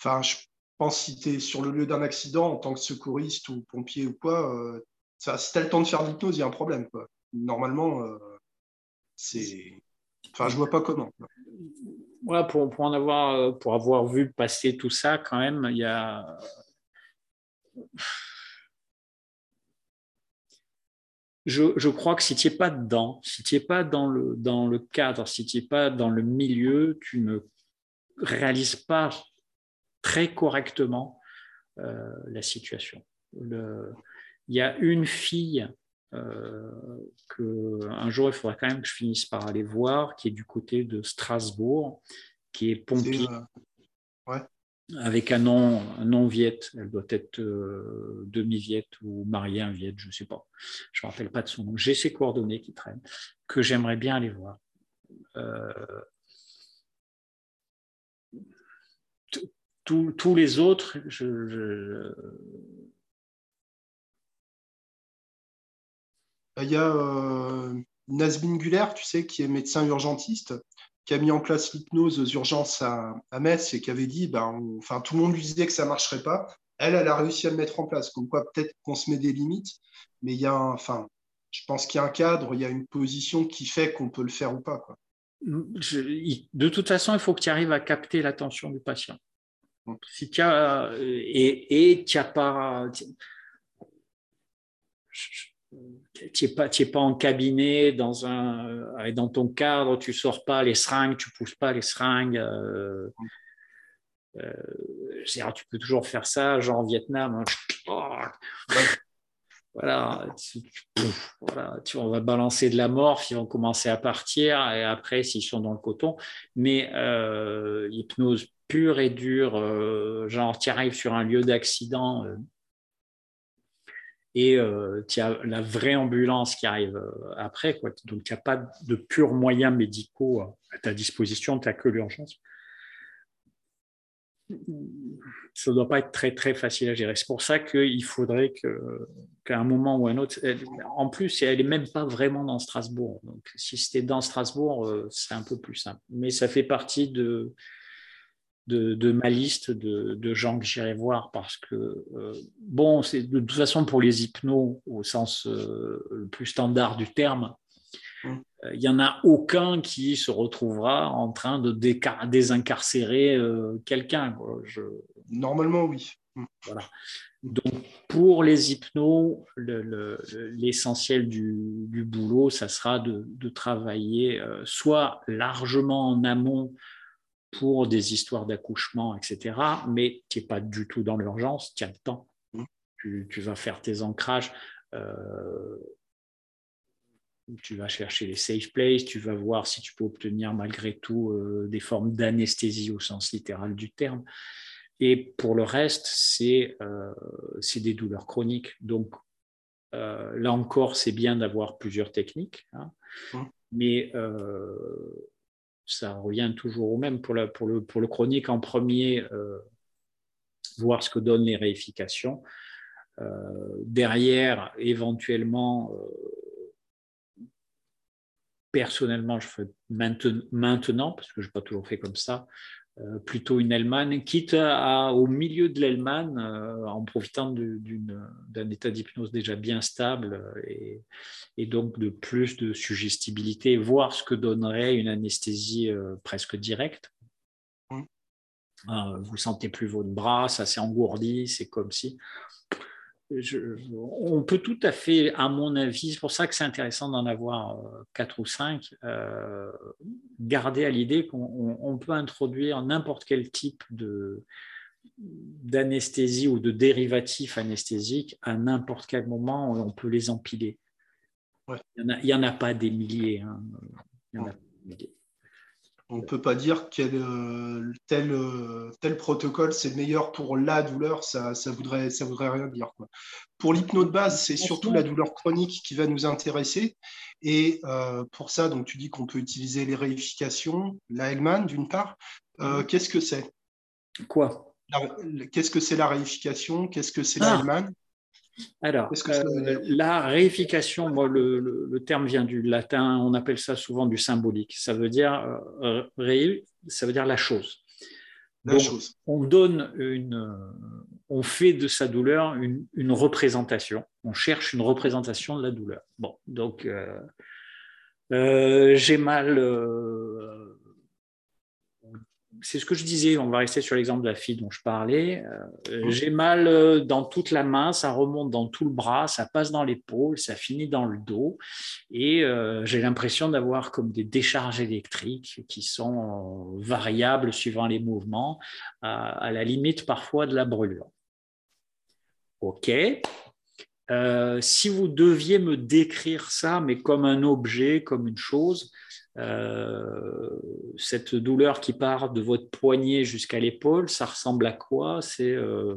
enfin, je pense si tu es sur le lieu d'un accident en tant que secouriste ou pompier ou quoi, euh, si tu as le temps de faire l'hypnose, il y a un problème. Quoi. Normalement, c'est. Enfin, je vois pas comment. Ouais, pour, pour, en avoir, pour avoir vu passer tout ça, quand même, il y a je, crois que si tu n'es pas dedans, si tu n'es pas dans le, dans le cadre, si tu n'es pas dans le milieu, tu ne réalises pas très correctement euh, la situation. il y a une fille euh, que un jour il faudra quand même que je finisse par aller voir, qui est du côté de Strasbourg, qui est pompier. ouais avec un nom, un viette, elle doit être euh, demi-viette ou mariée un viette, je ne sais pas. Je ne me rappelle pas de son nom. J'ai ses coordonnées qui traînent, que j'aimerais bien aller voir. Euh, tous les autres, je, Il y a euh, tu sais, qui est médecin urgentiste, qui a mis en place l'hypnose aux urgences à, Metz et qui avait dit, ben, enfin, tout le monde lui disait que ça ne marcherait pas. Elle, elle a réussi à le mettre en place. Comme quoi, peut-être qu'on se met des limites, mais il y a enfin, je pense qu'il y a un cadre, il y a une position qui fait qu'on peut le faire ou pas. Quoi. de toute façon, il faut que tu arrives à capter l'attention du patient. Si tu as, et tu n'as pas tu n'es pas, pas en cabinet, dans, un, euh, dans ton cadre, tu sors pas les seringues, tu pousses pas les seringues. Euh, euh, tu peux toujours faire ça, genre en Vietnam. Hein. voilà, tu, voilà tu, on va balancer de la morphe, ils vont commencer à partir, et après, s'ils sont dans le coton. Mais hypnose pure et dure, genre tu arrives sur un lieu d'accident et euh, tu as la vraie ambulance qui arrive euh, après. Quoi. Donc, tu n'as pas de purs moyens médicaux à ta disposition, tu n'as que l'urgence. Ça ne doit pas être très, très facile à gérer. C'est pour ça qu'il faudrait qu'à un moment ou un autre, en plus, elle n'est même pas vraiment dans Strasbourg. Donc, si c'était dans Strasbourg, euh, c'est un peu plus simple. Mais ça fait partie de, de, ma liste de, gens que j'irai voir parce que, euh, bon, c'est de toute façon pour les hypnos au sens euh, le plus standard du terme, mmh. euh, il n'y en a aucun qui se retrouvera en train de désincarcérer quelqu'un. Normalement, oui. Mmh. Voilà. Donc, pour les hypnos, l'essentiel du, du, boulot, ça sera de, de travailler soit largement en amont pour des histoires d'accouchement, etc. Mais tu n'es pas du tout dans l'urgence, tu as le temps. Mmh. Tu, vas faire tes ancrages, euh, tu vas chercher les safe places, tu vas voir si tu peux obtenir malgré tout euh, des formes d'anesthésie au sens littéral du terme. Et pour le reste, c'est euh, des douleurs chroniques. Donc, là encore, c'est bien d'avoir plusieurs techniques. Hein. Mmh. Mais ça revient toujours au même pour, le, chronique en premier, euh, voir ce que donnent les réifications. Euh, derrière, éventuellement, euh, personnellement, je fais maintenant, parce que je n'ai pas toujours fait comme ça, plutôt une Hellman, quitte à, au milieu de l'Hellman, euh, en profitant d'un état d'hypnose déjà bien stable euh, et, donc de plus de suggestibilité, voir ce que donnerait une anesthésie presque directe. vous sentez plus votre bras, ça s'est engourdi, c'est comme si. On peut tout à fait, à mon avis, c'est pour ça que c'est intéressant d'en avoir euh, quatre ou cinq, euh, garder à l'idée qu'on peut introduire n'importe quel type de d'anesthésie ou de dérivatif anesthésique à n'importe quel moment, on peut les empiler. Il n'y en, a pas des milliers. Hein. Il y en a des milliers on ne peut pas dire quel euh, tel, euh, tel protocole c'est meilleur pour la douleur, ça ne voudrait, ça voudrait rien dire. Pour l'hypnose de base, c'est surtout la douleur chronique qui va nous intéresser. Et euh, pour ça, donc, tu dis qu'on peut utiliser les réifications, la Hellman d'une part. Mhm. Qu'est-ce que c'est? Quoi? Qu'est-ce que c'est la réification? Qu'est-ce que c'est la ah. Hellman? Alors, euh, la réification, le, terme vient du latin, on appelle ça souvent du symbolique. Ça veut dire euh, ça veut dire la chose. La chose. On donne une, on fait de sa douleur une, représentation. On cherche une représentation de la douleur. Bon, donc euh, j'ai mal c'est ce que je disais, on va rester sur l'exemple de la fille dont je parlais. Euh, mmh. J'ai mal euh, dans toute la main, ça remonte dans tout le bras, ça passe dans l'épaule, ça finit dans le dos. Et euh, j'ai l'impression d'avoir comme des décharges électriques qui sont variables suivant les mouvements, à, la limite parfois de la brûlure. OK. si vous deviez me décrire ça, mais comme un objet, comme une chose, euh, cette douleur qui part de votre poignet jusqu'à l'épaule, ça ressemble à quoi? C'est euh,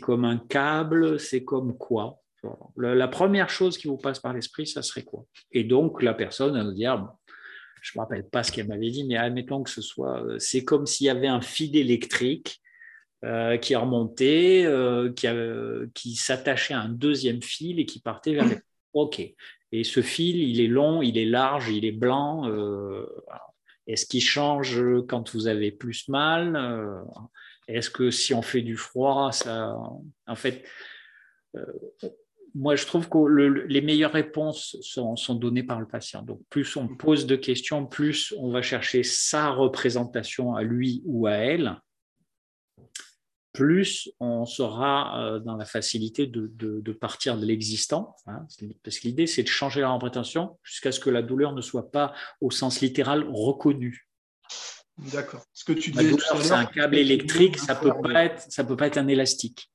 comme un câble, c'est comme quoi? La, première chose qui vous passe par l'esprit, ça serait quoi? Et donc la personne va nous dire, je ne me rappelle pas ce qu'elle m'avait dit, mais admettons que ce soit, euh, c'est comme s'il y avait un fil électrique qui remontait, qui, qui s'attachait à un deuxième fil et qui partait vers *clears throat* les... Ok. Et ce fil, il est long, il est large, il est blanc. Euh, est-ce qu'il change quand vous avez plus mal euh, Est-ce que si on fait du froid, ça. En fait, euh, moi, je trouve que les meilleures réponses sont, sont, données par le patient. Donc, plus on pose de questions, plus on va chercher sa représentation à lui ou à elle plus on sera euh, dans la facilité de, partir de l'existant. Hein. parce que l'idée, c'est de changer la représentation jusqu'à ce que la douleur ne soit pas, au sens littéral, reconnue. D'accord. Ce que tu disais c'est un câble électrique, ça peut pas être, ça peut pas être un élastique.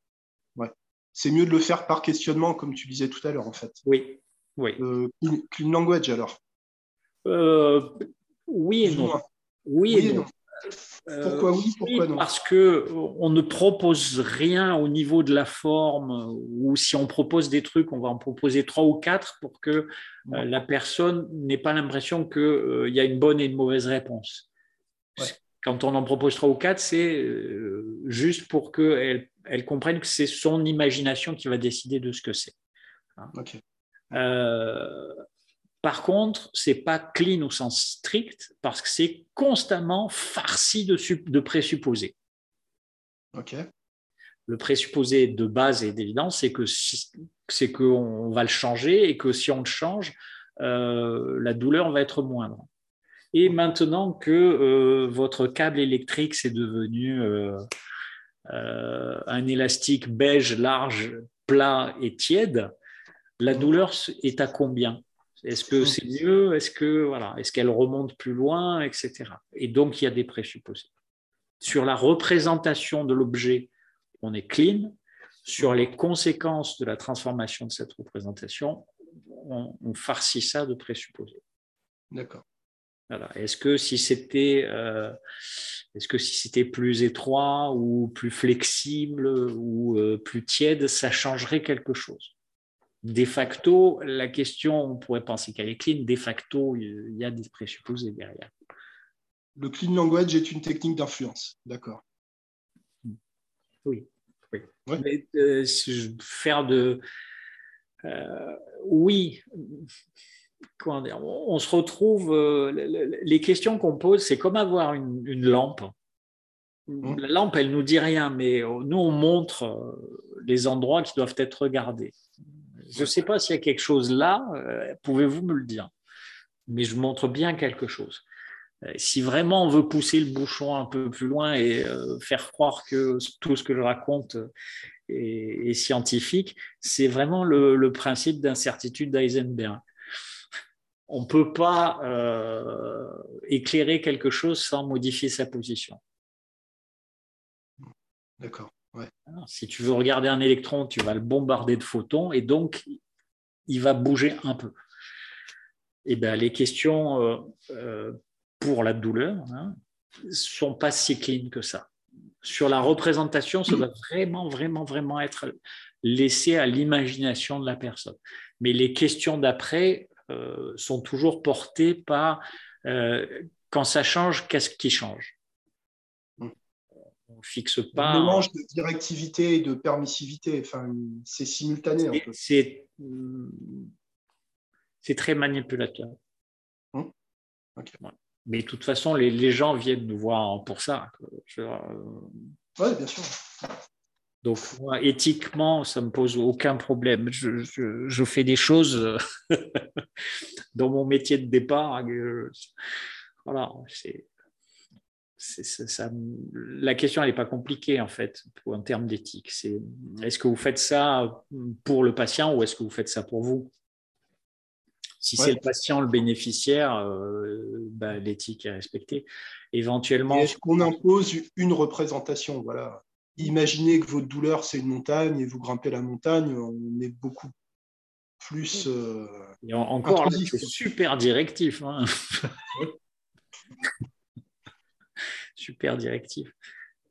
Ouais. C'est mieux de le faire par questionnement, comme tu disais tout à l'heure, en fait. Oui. Oui. Euh, clean language, alors? Euh, oui et non. Oui, et non. Pourquoi oui, pourquoi non? Parce qu'on ne propose rien au niveau de la forme, ou si on propose des trucs, on va en proposer trois ou quatre pour que euh, la personne n'ait pas l'impression qu'il euh, y a une bonne et une mauvaise réponse. Quand on en propose trois ou quatre, c'est euh, juste pour qu'elle elle comprenne que c'est son imagination qui va décider de ce que c'est. Hein. Par contre, c'est pas clean au sens strict parce que c'est constamment farci de, de présupposés. Le présupposé de base et d'évidence, c'est que c'est qu'on va le changer et que si on le change, euh, la douleur va être moindre. Et maintenant que euh, votre câble électrique c'est devenu euh, un élastique beige large, plat et tiède, la douleur est à combien? Est-ce que c'est mieux? Est-ce que voilà, est-ce qu'elle remonte plus loin, etc. Et donc il y a des présupposés. Sur la représentation de l'objet, on est clean. Sur les conséquences de la transformation de cette représentation, on, farcit ça de présupposés. D'accord. Voilà. Est-ce que si c'était euh, est-ce que si c'était plus étroit ou plus flexible ou euh, plus tiède, ça changerait quelque chose? De facto, la question, on pourrait penser qu'elle est clean. De facto, il y a des présupposés derrière. Le clean language est une technique d'influence, d'accord. Oui. oui. Euh, faire de. Euh, oui. Comment dire, on se retrouve. Euh, les questions qu'on pose, c'est comme avoir une, lampe. Mmh. La lampe, elle nous dit rien, mais nous, on montre les endroits qui doivent être regardés. Je ne sais pas s'il y a quelque chose là, euh, pouvez-vous me le dire Mais je montre bien quelque chose. si vraiment on veut pousser le bouchon un peu plus loin et faire croire que tout ce que je raconte est, scientifique, c'est vraiment le, principe d'incertitude d'Eisenberg. On ne peut pas éclairer quelque chose sans modifier sa position. D'accord. Si tu veux regarder un électron, tu vas le bombarder de photons et donc il va bouger un peu. Et eh bien, les questions euh, euh, pour la douleur ne hein, sont pas si clean que ça. Sur la représentation, ça doit vraiment, vraiment, vraiment être laissé à l'imagination de la personne. Mais les questions d'après euh, sont toujours portées par quand ça change, qu'est-ce qui change? On fixe pas. Un mélange de directivité et de permissivité. Enfin, c'est simultané. C'est c'est très manipulateur. Hum. Mais de toute façon, les, gens viennent nous voir pour ça. Euh, oui, bien sûr. Donc, moi, éthiquement, ça ne me pose aucun problème. Je, fais des choses *laughs* dans mon métier de départ. Hein, voilà, c'est ça, la question n'est pas compliquée en fait en termes d'éthique. C'est est-ce que vous faites ça pour le patient ou est-ce que vous faites ça pour vous? Si c'est le patient le bénéficiaire, euh, bah, l'éthique est respectée. Éventuellement. Est-ce qu'on impose une représentation? Voilà. Imaginez que votre douleur c'est une montagne et vous grimpez la montagne, on est beaucoup plus. Euh, encore, c'est super directif. Hein. *laughs* super directif.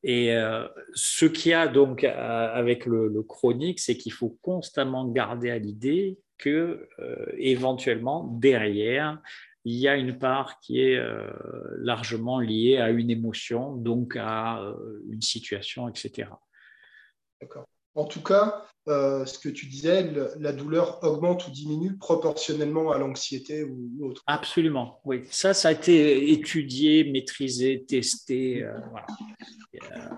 Et euh, ce qu'il y a donc euh, avec le, chronique, c'est qu'il faut constamment garder à l'idée que euh, éventuellement derrière, il y a une part qui est largement liée à une émotion, donc à une situation, etc. D'accord. En tout cas, euh, ce que tu disais, la douleur augmente ou diminue proportionnellement à l'anxiété ou autre. Absolument, oui. Ça, ça a été étudié, maîtrisé, testé. Euh,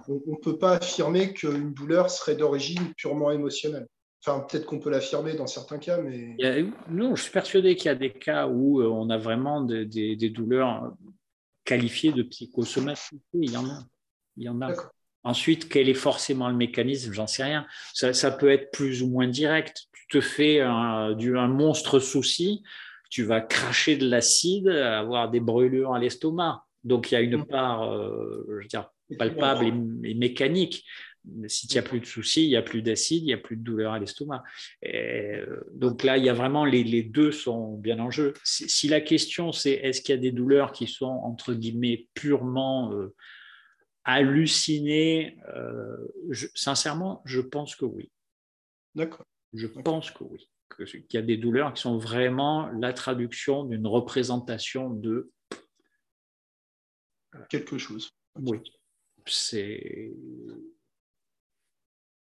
On ne peut pas affirmer qu'une douleur serait d'origine purement émotionnelle. Enfin, peut-être qu'on peut l'affirmer dans certains cas, mais... non, je suis persuadé qu'il y a des cas où euh, on a vraiment des, des douleurs qualifiées de psychosomatiques. Il y en a. Il y en a. Ensuite, quel est forcément le mécanisme J'en sais rien. Ça, peut être plus ou moins direct. Tu te fais un, monstre souci, tu vas cracher de l'acide, avoir des brûlures à l'estomac. Donc il y a une mm. part, euh, je veux dire, palpable et, mécanique. Si tu n'y a plus de soucis, il n'y a plus d'acide, il n'y a plus de douleur à l'estomac. Euh, donc là, il y a vraiment les, deux sont bien en jeu. Si, la question c'est est-ce qu'il y a des douleurs qui sont entre guillemets purement euh, halluciné euh, Sincèrement, je pense que oui. D'accord. Je pense que oui. Qu'il y a des douleurs qui sont vraiment la traduction d'une représentation de quelque chose. Oui. C'est.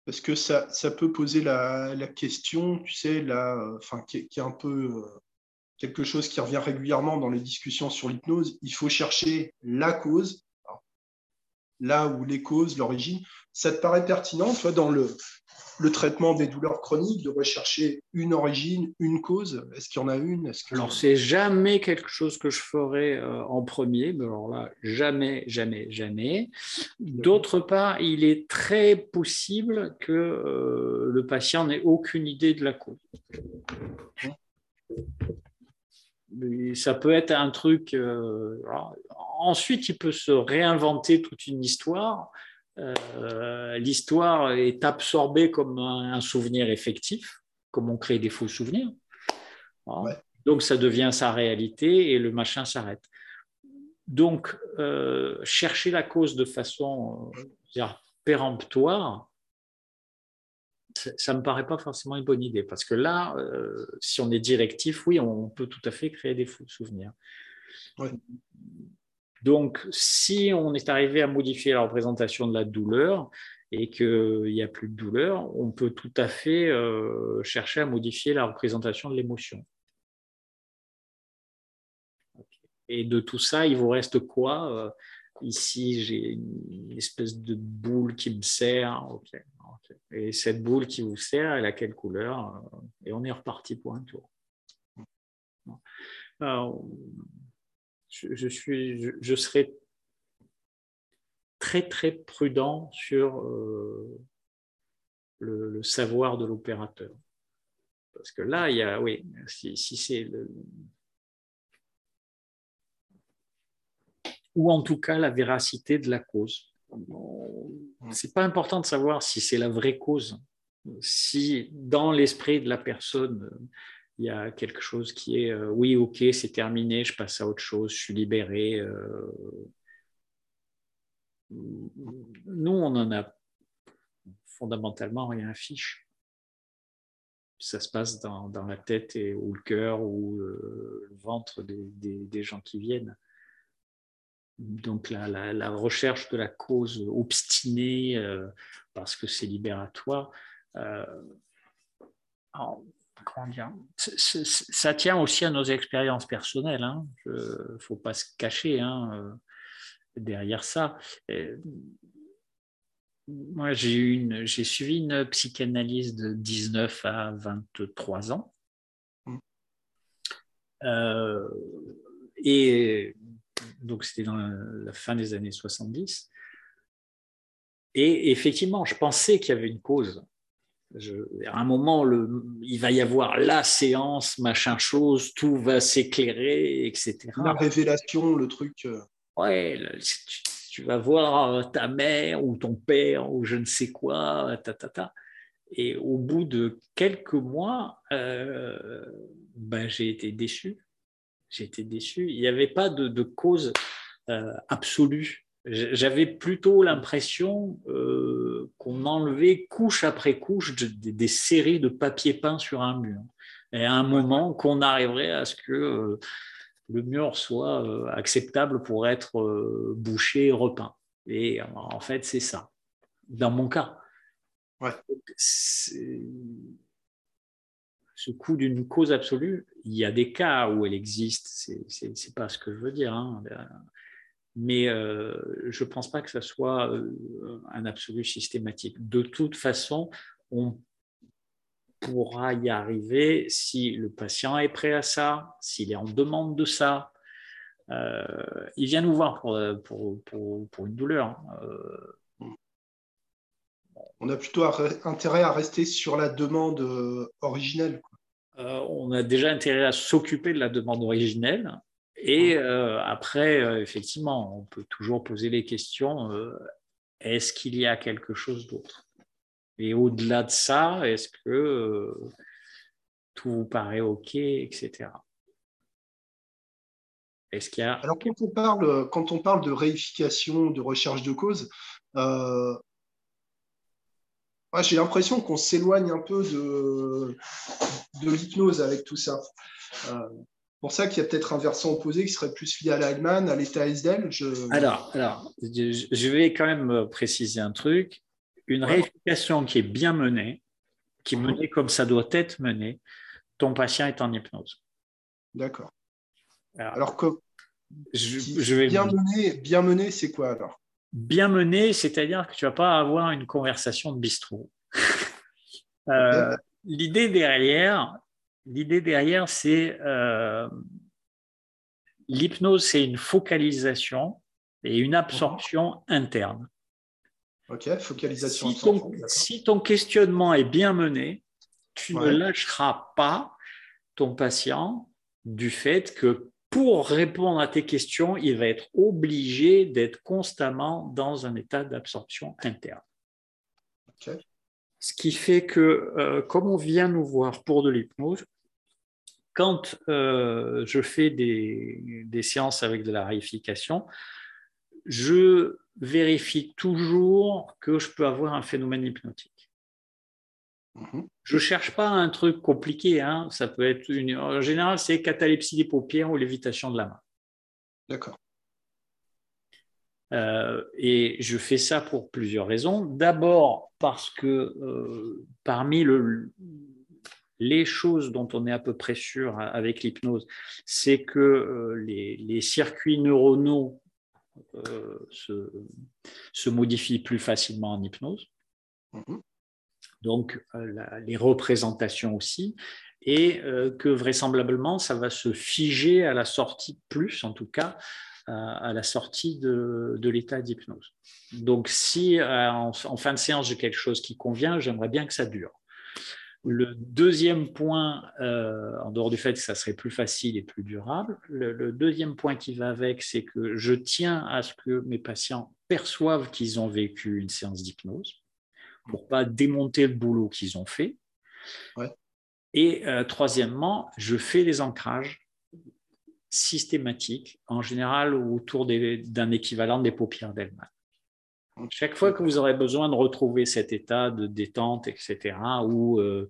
Parce que ça, ça peut poser la, question, tu sais, la, enfin, qui, qui est un peu euh, quelque chose qui revient régulièrement dans les discussions sur l'hypnose. Il faut chercher la cause là où les causes, l'origine. Ça te paraît pertinent, toi, dans le, le traitement des douleurs chroniques, de rechercher une origine, une cause? Est-ce qu'il y en a une? -ce que... Alors, c'est jamais quelque chose que je ferai euh, en premier, mais alors là, jamais, jamais, jamais. D'autre part, il est très possible que euh, le patient n'ait aucune idée de la cause. Ça peut être un truc. Euh, ensuite, il peut se réinventer toute une histoire. Euh, l'histoire est absorbée comme un, souvenir effectif, comme on crée des faux souvenirs. Donc, ça devient sa réalité et le machin s'arrête. Donc, euh, chercher la cause de façon péremptoire, ça ne me paraît pas forcément une bonne idée. Parce que là, si on est directif, oui, on peut tout à fait créer des faux souvenirs. Donc, si on est arrivé à modifier la représentation de la douleur et qu'il n'y a plus de douleur, on peut tout à fait euh, chercher à modifier la représentation de l'émotion. Et de tout ça, il vous reste quoi euh, Ici, j'ai une espèce de boule qui me sert. Et cette boule qui vous sert, elle a quelle couleur Et on est reparti pour un tour. je, suis, je, serai très très prudent sur euh, le, savoir de l'opérateur. Parce que là, il y a, oui, si, c'est le, ou en tout cas la véracité de la cause. C'est pas important de savoir si c'est la vraie cause. Si dans l'esprit de la personne, il y a quelque chose qui est euh, oui, ok, c'est terminé, je passe à autre chose, je suis libéré. Euh, nous, on en a fondamentalement rien à fiche. Ça se passe dans, la tête ou le cœur ou euh, le ventre des, gens qui viennent. Donc la, recherche de la cause obstinée parce que c'est libératoire, ça tient aussi à nos expériences personnelles. Il hein. ne faut pas se cacher hein, euh, derrière ça. moi, j'ai, suivi une psychanalyse de 19 à 23 ans. Mm. Euh, et donc, c'était dans la fin des années 70. Et effectivement, je pensais qu'il y avait une cause à un moment, le, il va y avoir la séance, machin chose, tout va s'éclairer, etc. La révélation, le truc. Euh. Ouais, tu, vas voir ta mère ou ton père ou je ne sais quoi, ta, ta, ta. Et au bout de quelques mois, euh, ben, j'ai été déçu. J'ai été déçu. Il n'y avait pas de, cause euh, absolue j'avais plutôt l'impression euh, qu'on enlevait couche après couche des, séries de papier peint sur un mur. Et à un moment, qu'on arriverait à ce que euh, le mur soit acceptable pour être bouché et repeint. Et en fait, c'est ça, dans mon cas. Ce coup d'une cause absolue, y a des cas où elle existe, c'est pas ce que je veux dire. Hein mais euh, je ne pense pas que ce soit euh, un absolu systématique. De toute façon, on pourra y arriver si le patient est prêt à ça, s'il est en demande de ça. Euh, il vient nous voir pour, une douleur. Hein. On a plutôt intérêt à rester sur la demande originelle. On a déjà intérêt à s'occuper de la demande originelle. Et euh, après, euh, effectivement, on peut toujours poser les questions, euh, est-ce qu'il y a quelque chose d'autre? Et au-delà de ça, est-ce que tout vous paraît OK, etc. Est-ce qu'il y a... Alors quand on, parle, quand on parle de réification, de recherche de cause, j'ai l'impression qu'on s'éloigne un peu de, de l'hypnose avec tout ça pour ça qu'il y a peut-être un versant opposé qui serait plus lié à l'Allemagne, à l'État SDL. Alors, alors, je vais quand même préciser un truc. Une réification qui est bien menée, qui est menée comme ça doit être menée, ton patient est en hypnose. D'accord. Alors, que je, vais bien mené, bien mené, c'est quoi alors? Bien mené, c'est-à-dire que tu vas pas avoir une conversation de bistrot. *laughs* Euh, l'idée derrière, l'idée derrière, c'est euh, l'hypnose, c'est une focalisation et une absorption interne. Ok, focalisation. Si ton, si ton, questionnement est bien mené, tu ne lâcheras pas ton patient du fait que pour répondre à tes questions, il va être obligé d'être constamment dans un état d'absorption interne. Ce qui fait que, euh, comme on vient nous voir pour de l'hypnose, quand euh, je fais des, séances avec de la réification, je vérifie toujours que je peux avoir un phénomène hypnotique. Mhm. Je ne cherche pas un truc compliqué. Hein. Ça peut être une... En général, c'est catalepsie des paupières ou lévitation de la main. D'accord. Euh, et je fais ça pour plusieurs raisons. D'abord parce que euh, parmi le, les choses dont on est à peu près sûr avec l'hypnose, c'est que euh, les, circuits neuronaux euh, se, modifient plus facilement en hypnose. Mhm. Donc, euh, les représentations aussi. et que vraisemblablement, ça va se figer à la sortie plus, en tout cas, à, la sortie de, l'état d'hypnose. Donc, si en, fin de séance, j'ai quelque chose qui convient, j'aimerais bien que ça dure. Le deuxième point, euh, en dehors du fait que ça serait plus facile et plus durable, le, deuxième point qui va avec, c'est que je tiens à ce que mes patients perçoivent qu'ils ont vécu une séance d'hypnose pour pas démonter le boulot qu'ils ont fait. Et euh, troisièmement, je fais des ancrages systématiques, en général autour d'un équivalent des paupières d'Hellman. Chaque fois que vous aurez besoin de retrouver cet état de détente, etc., ou euh,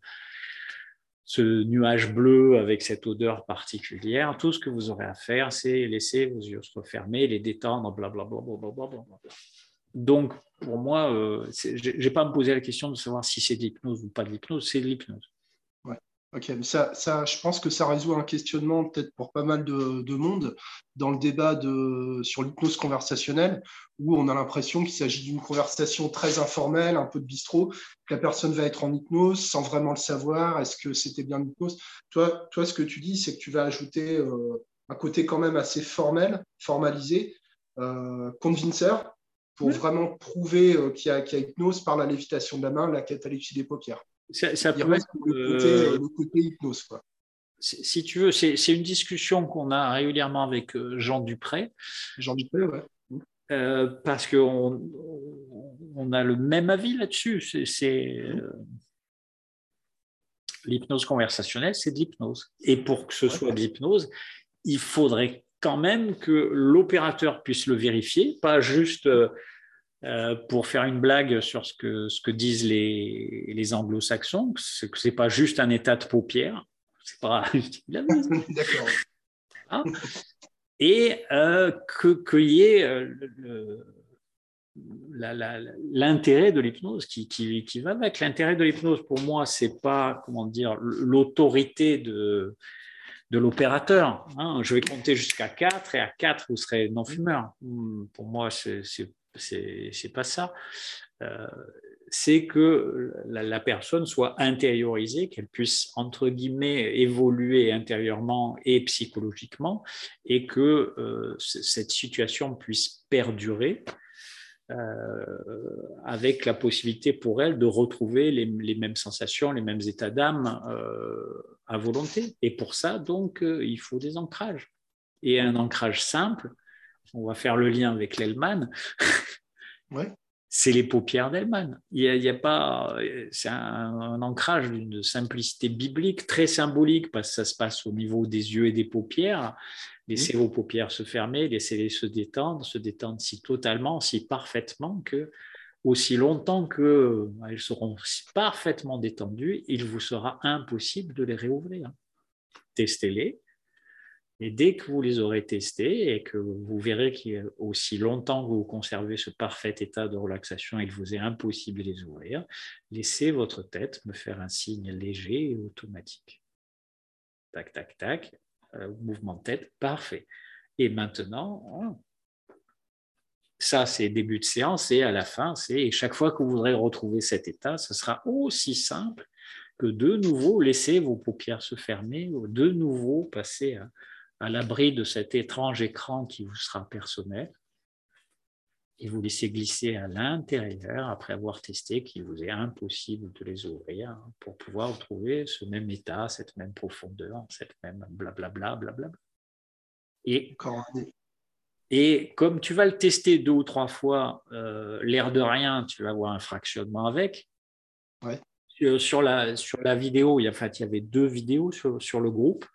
ce nuage bleu avec cette odeur particulière, tout ce que vous aurez à faire, c'est laisser vos yeux se refermer, les détendre, blablabla. Donc, pour moi, euh, je n'ai pas à me poser la question de savoir si c'est de l'hypnose ou pas de l'hypnose, c'est de l'hypnose. Ok, mais ça, ça, je pense que ça résout un questionnement peut-être pour pas mal de, monde dans le débat de, sur l'hypnose conversationnelle, où on a l'impression qu'il s'agit d'une conversation très informelle, un peu de bistrot, que la personne va être en hypnose sans vraiment le savoir. Est-ce que c'était bien l'hypnose toi, toi, ce que tu dis, c'est que tu vas ajouter euh, un côté quand même assez formel, formalisé, euh, pour vraiment prouver euh, qu'il y, y, a hypnose par la lévitation de la main, la catalepsie des paupières. Ça, peut être euh, le côté, hypnose. Quoi. Si tu veux, c'est une discussion qu'on a régulièrement avec euh, Jean Dupré. Jean Dupré, ouais. Euh, parce qu'on on a le même avis là-dessus. C'est l'hypnose conversationnelle, c'est de l'hypnose. Et pour que ce soit de l'hypnose, il faudrait quand même que l'opérateur puisse le vérifier, pas juste euh, pour faire une blague sur ce que, ce que disent les, les anglo-saxons, que ce n'est pas juste un état de paupière. C'est pas. *laughs* D'accord. Et euh, qu'il y ait euh, l'intérêt de l'hypnose qui, qui, qui, va avec. L'intérêt de l'hypnose, pour moi, c'est pas comment dire l'autorité de, de l'opérateur. Hein. Je vais compter jusqu'à 4 et à 4, vous serez non-fumeur. Hmm, pour moi, c'est c'est pas ça. Euh, c'est que la, personne soit intériorisée, qu'elle puisse, entre guillemets, évoluer intérieurement et psychologiquement, et que euh, cette situation puisse perdurer avec la possibilité pour elle de retrouver les, les mêmes sensations, les mêmes états d'âme à volonté. Et pour ça, donc, il faut des ancrages. Et un ancrage simple, on va faire le lien avec l'Elman. C'est les paupières d'Elman. Il y a, pas, c'est un, ancrage d'une simplicité biblique très symbolique parce que ça se passe au niveau des yeux et des paupières. Laissez vos paupières se fermer, laissez-les se détendre, se détendre si totalement, si parfaitement que aussi longtemps qu'elles seront parfaitement détendues, il vous sera impossible de les réouvrir. Testez-les, et dès que vous les aurez testés et que vous verrez qu'aussi longtemps que vous conservez ce parfait état de relaxation, il vous est impossible de les ouvrir, laissez votre tête me faire un signe léger et automatique. Tac, tac, tac, euh, mouvement de tête, parfait. Et maintenant, oh, ça c'est début de séance et à la fin, c'est chaque fois que vous voudrez retrouver cet état, ce sera aussi simple que de nouveau laisser vos paupières se fermer, de nouveau passer à à l'abri de cet étrange écran qui vous sera personnel et vous laissez glisser à l'intérieur après avoir testé qu'il vous est impossible de les ouvrir pour pouvoir trouver ce même état, cette même profondeur, cette même blablabla. Bla, Et, et comme tu vas le tester deux ou trois fois, euh, l'air de rien, tu vas avoir un fractionnement avec. Sur, la, sur la vidéo, il y, a, fait, il y avait deux vidéos sur, sur le groupe.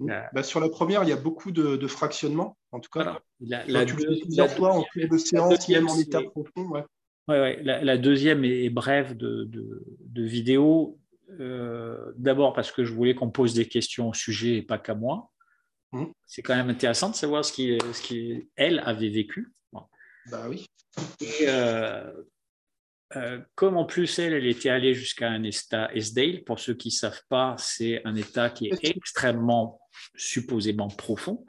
Bah, sur la première, il y a beaucoup de, de fractionnement, en tout cas. La, la, en cours de séance, même en état profond. Ouais. Ouais, la, deuxième est, brève de, de, de vidéo. Euh, d'abord parce que je voulais qu'on pose des questions au sujet et pas qu'à moi. Mmh. C'est quand même intéressant de savoir ce qu'elle ce elle avait vécu. Bah oui. Et, euh, euh, comme en plus elle, elle était allée jusqu'à un état Esdale, pour ceux qui ne savent pas, c'est un état qui est extrêmement supposément profond.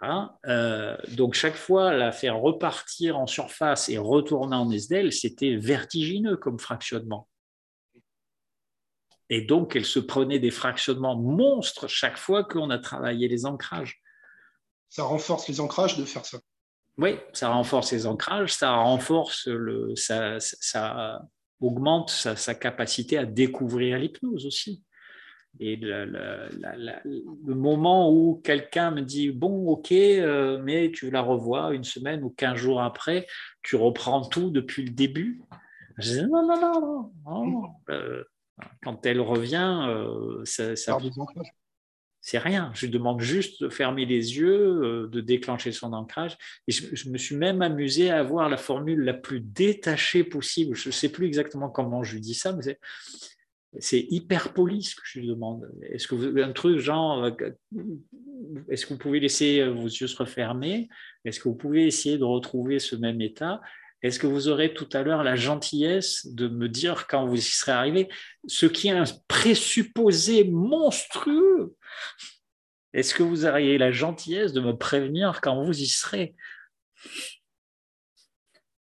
Hein. Euh, donc chaque fois, la faire repartir en surface et retourner en Esdale, c'était vertigineux comme fractionnement. Et donc, elle se prenait des fractionnements monstres chaque fois qu'on a travaillé les ancrages. Ça renforce les ancrages de faire ça. Oui, ça renforce les ancrages, ça renforce le, ça, augmente sa, capacité à découvrir l'hypnose aussi. Et le, moment où quelqu'un me dit bon, ok, euh, mais tu la revois une semaine ou quinze jours après, tu reprends tout depuis le début. Je dis non, non, non, non. Euh, quand elle revient, euh, ça, c'est rien. Je lui demande juste de fermer les yeux, de déclencher son ancrage. Et je, me suis même amusé à avoir la formule la plus détachée possible. Je ne sais plus exactement comment je lui dis ça, mais c'est hyper poli ce que je demande. Est-ce que vous un truc genre, euh, est-ce que vous pouvez laisser vos yeux se refermer? Est-ce que vous pouvez essayer de retrouver ce même état? Est-ce que vous aurez tout à l'heure la gentillesse de me dire quand vous y serez arrivé ce qui est un présupposé monstrueux? Est-ce que vous auriez la gentillesse de me prévenir quand vous y serez?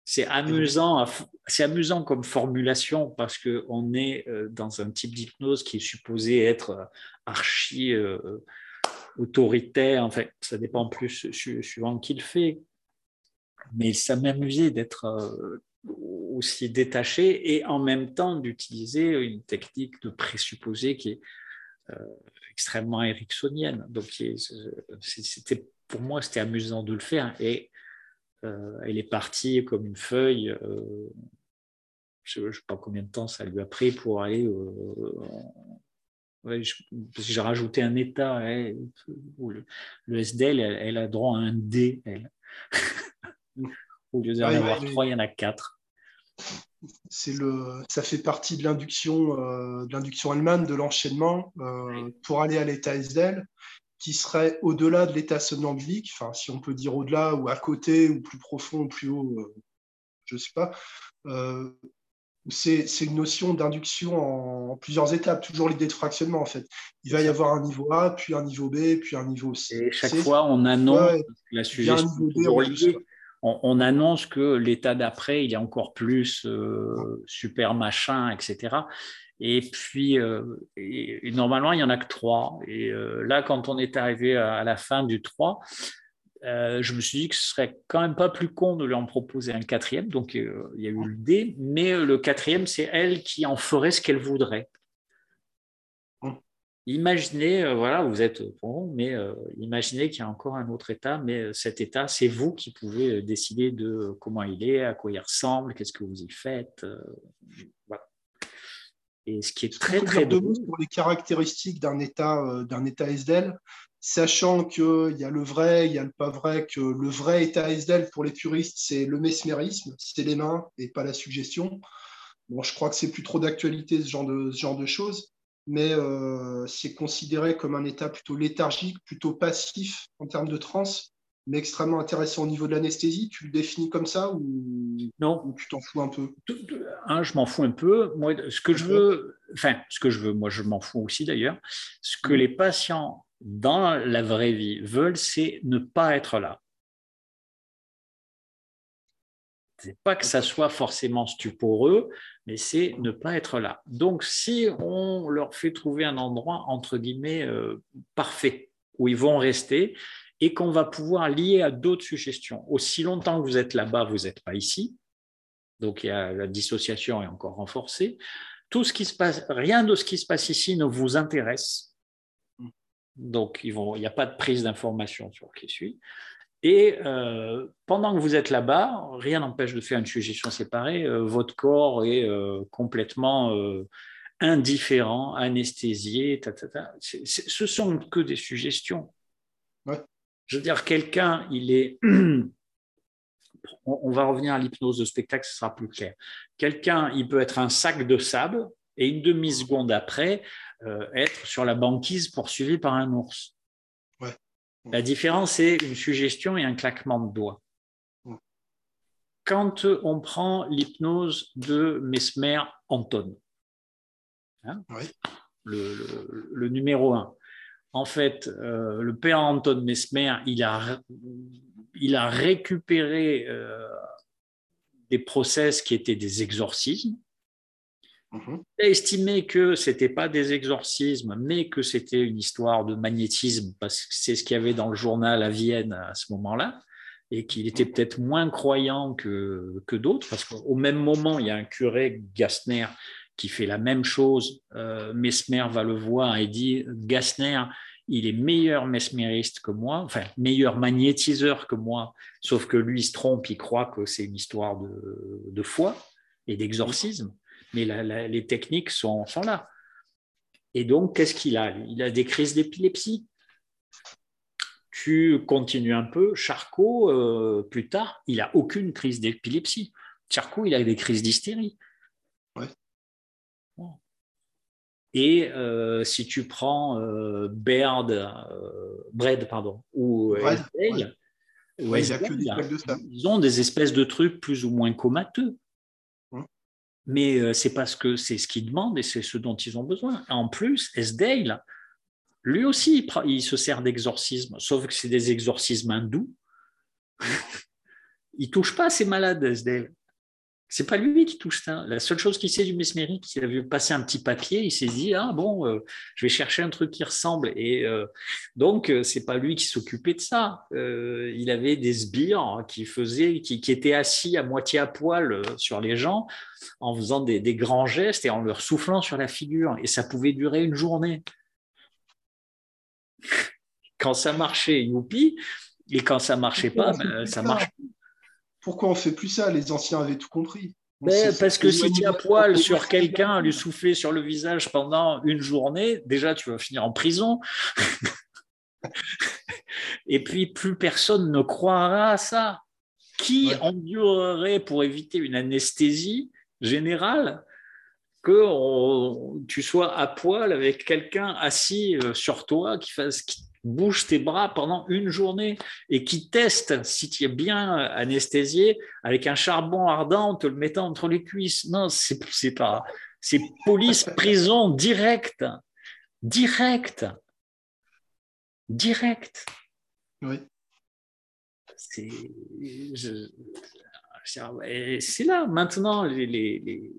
C'est amusant, c'est amusant comme formulation parce qu'on est euh, dans un type d'hypnose qui est supposé être euh, archi euh, autoritaire. En fait, ça dépend plus suivant qui le fait mais ça m'amusait d'être euh, aussi détaché et en même temps d'utiliser une technique de présupposé qui est euh, extrêmement ericksonienne. Donc, c'était, pour moi, c'était amusant de le faire et elle est partie comme une feuille. je ne sais pas combien de temps ça lui a pris pour aller. j'ai rajouté un état. le, SDL, elle, elle, a droit à un D. Elle. *laughs* Au lieu d'en avoir trois, il y en a quatre. C'est le, ça fait partie de l'induction, euh, de l'induction allemande, de l'enchaînement euh, pour aller à l'état SDL, qui serait au-delà de l'état somnambulique, enfin si on peut dire au-delà ou à côté ou plus profond ou plus haut, euh, je ne sais pas. c'est, une notion d'induction en, plusieurs étapes, toujours l'idée de fractionnement en fait. Il va y avoir un niveau A, puis un niveau B, puis un niveau C. Et chaque fois, on annonce la suggestion on, annonce que l'état d'après, il est encore plus euh, super machin, etc. Et puis, euh, normalement, il n'y en a que trois. Et euh, là, quand on est arrivé à, la fin du 3, je me suis dit que ce serait quand même pas plus con de lui en proposer un quatrième. Donc, il y a eu le D, mais le quatrième, c'est elle qui en ferait ce qu'elle voudrait. Imaginez, euh, voilà, vous êtes bon, mais euh, imaginez qu'il y a encore un autre état, mais euh, cet état, c'est vous qui pouvez décider de comment il est, à quoi il ressemble, qu'est-ce que vous y faites. voilà. Et ce qui est très, très drôle. Pour les caractéristiques d'un état, d'un état SDL, sachant qu'il y a le vrai, il y a le pas vrai, que le vrai état SDL pour les puristes, c'est le mesmérisme, c'est les mains et pas la suggestion. Bon, je crois que c'est plus trop d'actualité ce genre de, ce genre de choses mais euh, c'est considéré comme un état plutôt léthargique, plutôt passif en termes de transe, mais extrêmement intéressant au niveau de l'anesthésie. Tu le définis comme ça ou, non. tu t'en fous un peu? Je m'en fous un peu. Moi, ce que je veux, enfin, ce que je veux, moi, je m'en fous aussi d'ailleurs. Ce que mm. les patients dans la vraie vie veulent, c'est ne pas être là. C'est pas que ça soit forcément stuporeux, mais c'est ne pas être là. Donc, si on leur fait trouver un endroit, entre guillemets, euh, parfait, où ils vont rester, et qu'on va pouvoir lier à d'autres suggestions. Aussi longtemps que vous êtes là-bas, vous n'êtes pas ici. Donc, la dissociation est encore renforcée. Tout ce qui se passe, rien de ce qui se passe ici ne vous intéresse. Donc, il n'y a pas de prise d'information sur qui suit. Et euh, pendant que vous êtes là-bas, rien n'empêche de faire une suggestion séparée. Euh, votre corps est euh, complètement indifférent, anesthésié. Ta, ta. ce sont que des suggestions. Je veux dire, quelqu'un, il est. *clears throat* on, va revenir à l'hypnose de spectacle, ce sera plus clair. Quelqu'un, il peut être un sac de sable et une demi-seconde après, être sur la banquise poursuivi par un ours. La différence, c'est une suggestion et un claquement de doigts. Quand on prend l'hypnose de Mesmer Anton, hein, le, numéro un, en fait, euh, le père Anton Mesmer, il a, il a récupéré euh, des process qui étaient des exorcismes, Mhm. Il a estimé que ce n'était pas des exorcismes, mais que c'était une histoire de magnétisme, parce que c'est ce qu'il y avait dans le journal à Vienne à ce moment-là, et qu'il était peut-être moins croyant que, que d'autres, parce qu'au même moment, il y a un curé, Gassner, qui fait la même chose. Euh, Mesmer va le voir et dit Gassner, il est meilleur mesmériste que moi, enfin meilleur magnétiseur que moi, sauf que lui se trompe, il croit que c'est une histoire de, foi et d'exorcisme mais les techniques sont, sont, là. Et donc, qu'est-ce qu'il a? Il a des crises d'épilepsie. Tu continues un peu, Charcot, euh, plus tard, il n'a aucune crise d'épilepsie. Charcot, il a des crises d'hystérie. Et euh, si tu prends euh, Baird, euh, pardon, ou Esdale, ils ont des espèces de trucs plus ou moins comateux mais euh, c'est parce que c'est ce qu'ils demandent et c'est ce dont ils ont besoin. En plus, Esdale, lui aussi, il se sert d'exorcisme, sauf que c'est des exorcismes hindous. *laughs* il touche pas à ces malades, Esdale. C'est pas lui qui touche ça. La seule chose qu'il sait du mesmérique, il a vu passer un petit papier, il s'est dit ah bon, euh, je vais chercher un truc qui ressemble. Et euh, donc euh, c'est pas lui qui s'occupait de ça. il avait des sbires qui faisaient, qui, étaient assis à moitié à poil sur les gens en faisant des, des, grands gestes et en leur soufflant sur la figure. Et ça pouvait durer une journée. Quand ça marchait, youpi. Et quand ça marchait pas, ben, ça marche pourquoi on fait plus ça? Les anciens avaient tout compris. parce que si tu es à poil sur quelqu'un, lui souffler sur le visage pendant une journée, déjà tu vas finir en prison. *laughs* Et puis plus personne ne croira à ça. Qui endurerait pour éviter une anesthésie générale que tu sois à poil avec quelqu'un assis euh, sur toi qui fasse bouge tes bras pendant une journée et qui teste si tu es bien anesthésié avec un charbon ardent en te le mettant entre les cuisses. Non, c'est pas. C'est police, *laughs* prison, direct. Direct. Direct. Oui. C'est là, maintenant, les,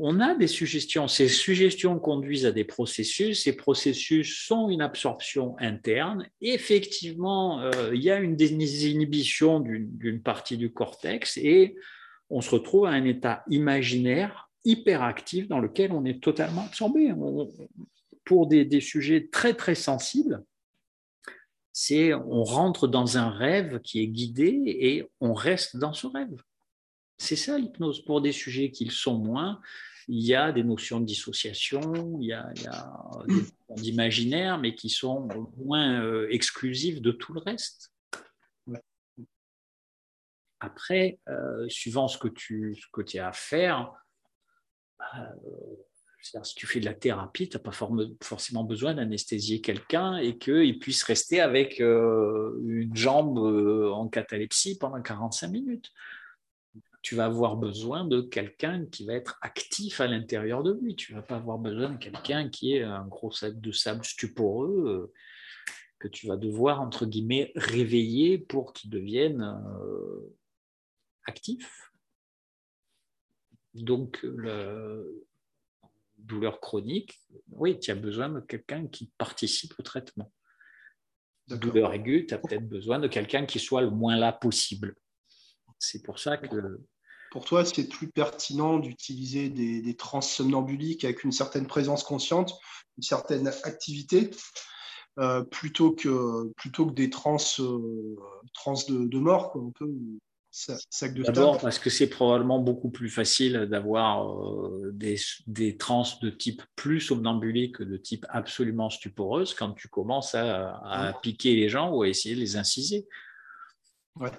on a des suggestions. Ces suggestions conduisent à des processus. Ces processus sont une absorption interne. Effectivement, euh, il y a une désinhibition d'une partie du cortex et on se retrouve à un état imaginaire hyperactif dans lequel on est totalement absorbé. pour des, sujets très très sensibles, on rentre dans un rêve qui est guidé et on reste dans ce rêve. C'est ça l'hypnose. Pour des sujets qui le sont moins, il y a des notions de dissociation, il y a, des notions d'imaginaire, mais qui sont moins euh, exclusives de tout le reste. Après, euh, suivant ce que tu ce que as à faire, euh, si tu fais de la thérapie, tu n'as pas forcément besoin d'anesthésier quelqu'un et qu'il puisse rester avec une jambe en catalepsie pendant 45 minutes tu vas avoir besoin de quelqu'un qui va être actif à l'intérieur de lui. Tu ne vas pas avoir besoin de quelqu'un qui est un gros sac de sable stuporeux euh, que tu vas devoir, entre guillemets, réveiller pour qu'il devienne euh, actif. Donc, la douleur chronique, oui, tu as besoin de quelqu'un qui participe au traitement. Douleur aiguë, tu as peut-être besoin de quelqu'un qui soit le moins là possible. C'est pour ça que pour toi, c'est plus pertinent d'utiliser des, des trans somnambuliques avec une certaine présence consciente, une certaine activité, euh, plutôt, que, plutôt que des trans, euh, trans de, mort, quoi, un peu, sac de D'abord parce que c'est probablement beaucoup plus facile d'avoir euh, des, des trans de type plus somnambulique que de type absolument stuporeuse quand tu commences à, à piquer les gens ou à essayer de les inciser. Ouais.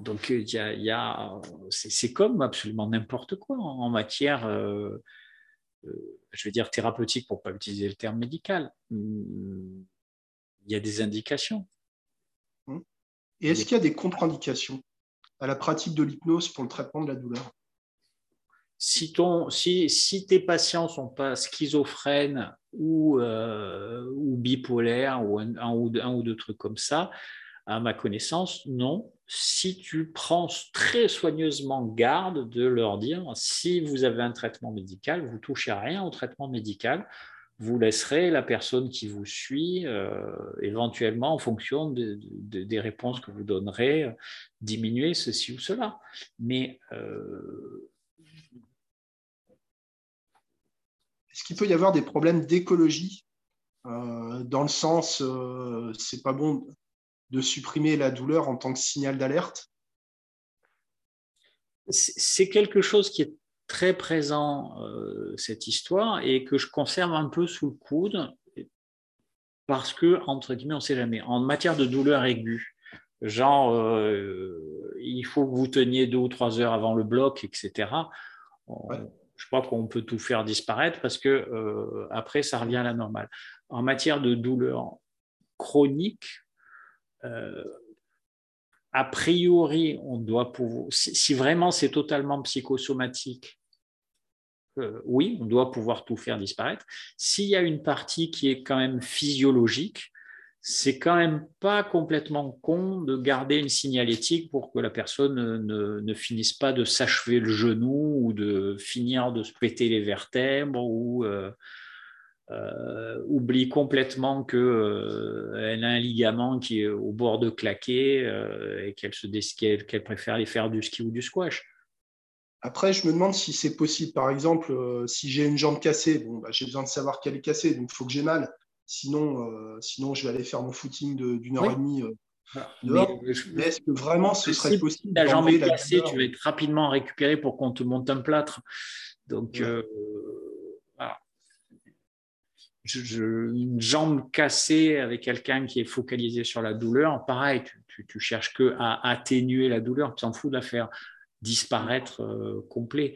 Donc, il y a, c'est comme absolument n'importe quoi en matière, euh, euh, je veux dire, thérapeutique pour ne pas utiliser le terme médical. Il y a des indications. Hum. Et est-ce qu'il y a des contre-indications à la pratique de l'hypnose pour le traitement de la douleur? Si, ton, si, si, tes patients ne sont pas schizophrènes ou, euh, ou bipolaires ou un, ou, un, ou deux trucs comme ça, À ma connaissance, non. Si tu prends très soigneusement garde de leur dire, si vous avez un traitement médical, vous touchez à rien au traitement médical, vous laisserez la personne qui vous suit, euh, éventuellement en fonction des réponses que vous donnerez, diminuer ceci ou cela. Mais euh, est-ce qu'il peut y avoir des problèmes d'écologie euh, dans le sens, c'est pas bon de supprimer la douleur en tant que signal d'alerte? C'est quelque chose qui est très présent euh, cette histoire et que je conserve un peu sous le coude parce que, entre guillemets, on ne sait jamais. En matière de douleur aiguë, genre, euh, il faut que vous teniez deux ou trois heures avant le bloc, etc. Je crois qu'on peut tout faire disparaître parce que euh, après, ça revient à la normale. En matière de douleur chronique, a priori, on doit pouvoir, si, vraiment c'est totalement psychosomatique, euh, oui, on doit pouvoir tout faire disparaître. S'il y a une partie qui est quand même physiologique, c'est quand même pas complètement con de garder une signalétique pour que la personne ne, ne finisse pas de s'achever le genou ou de finir de se péter les vertèbres ou euh, euh, oublie complètement qu'elle euh, a un ligament qui est au bord de claquer euh, et qu'elle se qu'elle préfère aller faire du ski ou du squash. Après, je me demande si c'est possible. Par exemple, si j'ai une jambe cassée, bon, bah, j'ai besoin de savoir qu'elle est cassée, donc il faut que j'ai mal. Sinon, sinon, je vais aller faire mon footing d'une heure et demie. Mais, est-ce que vraiment ce serait possible La jambe est cassée, tu vas être rapidement récupéré pour qu'on te monte un plâtre. Donc, une jambe cassée avec quelqu'un qui est focalisé sur la douleur, pareil, tu, tu, cherches que à atténuer la douleur, tu t'en fous de la faire disparaître euh, complet.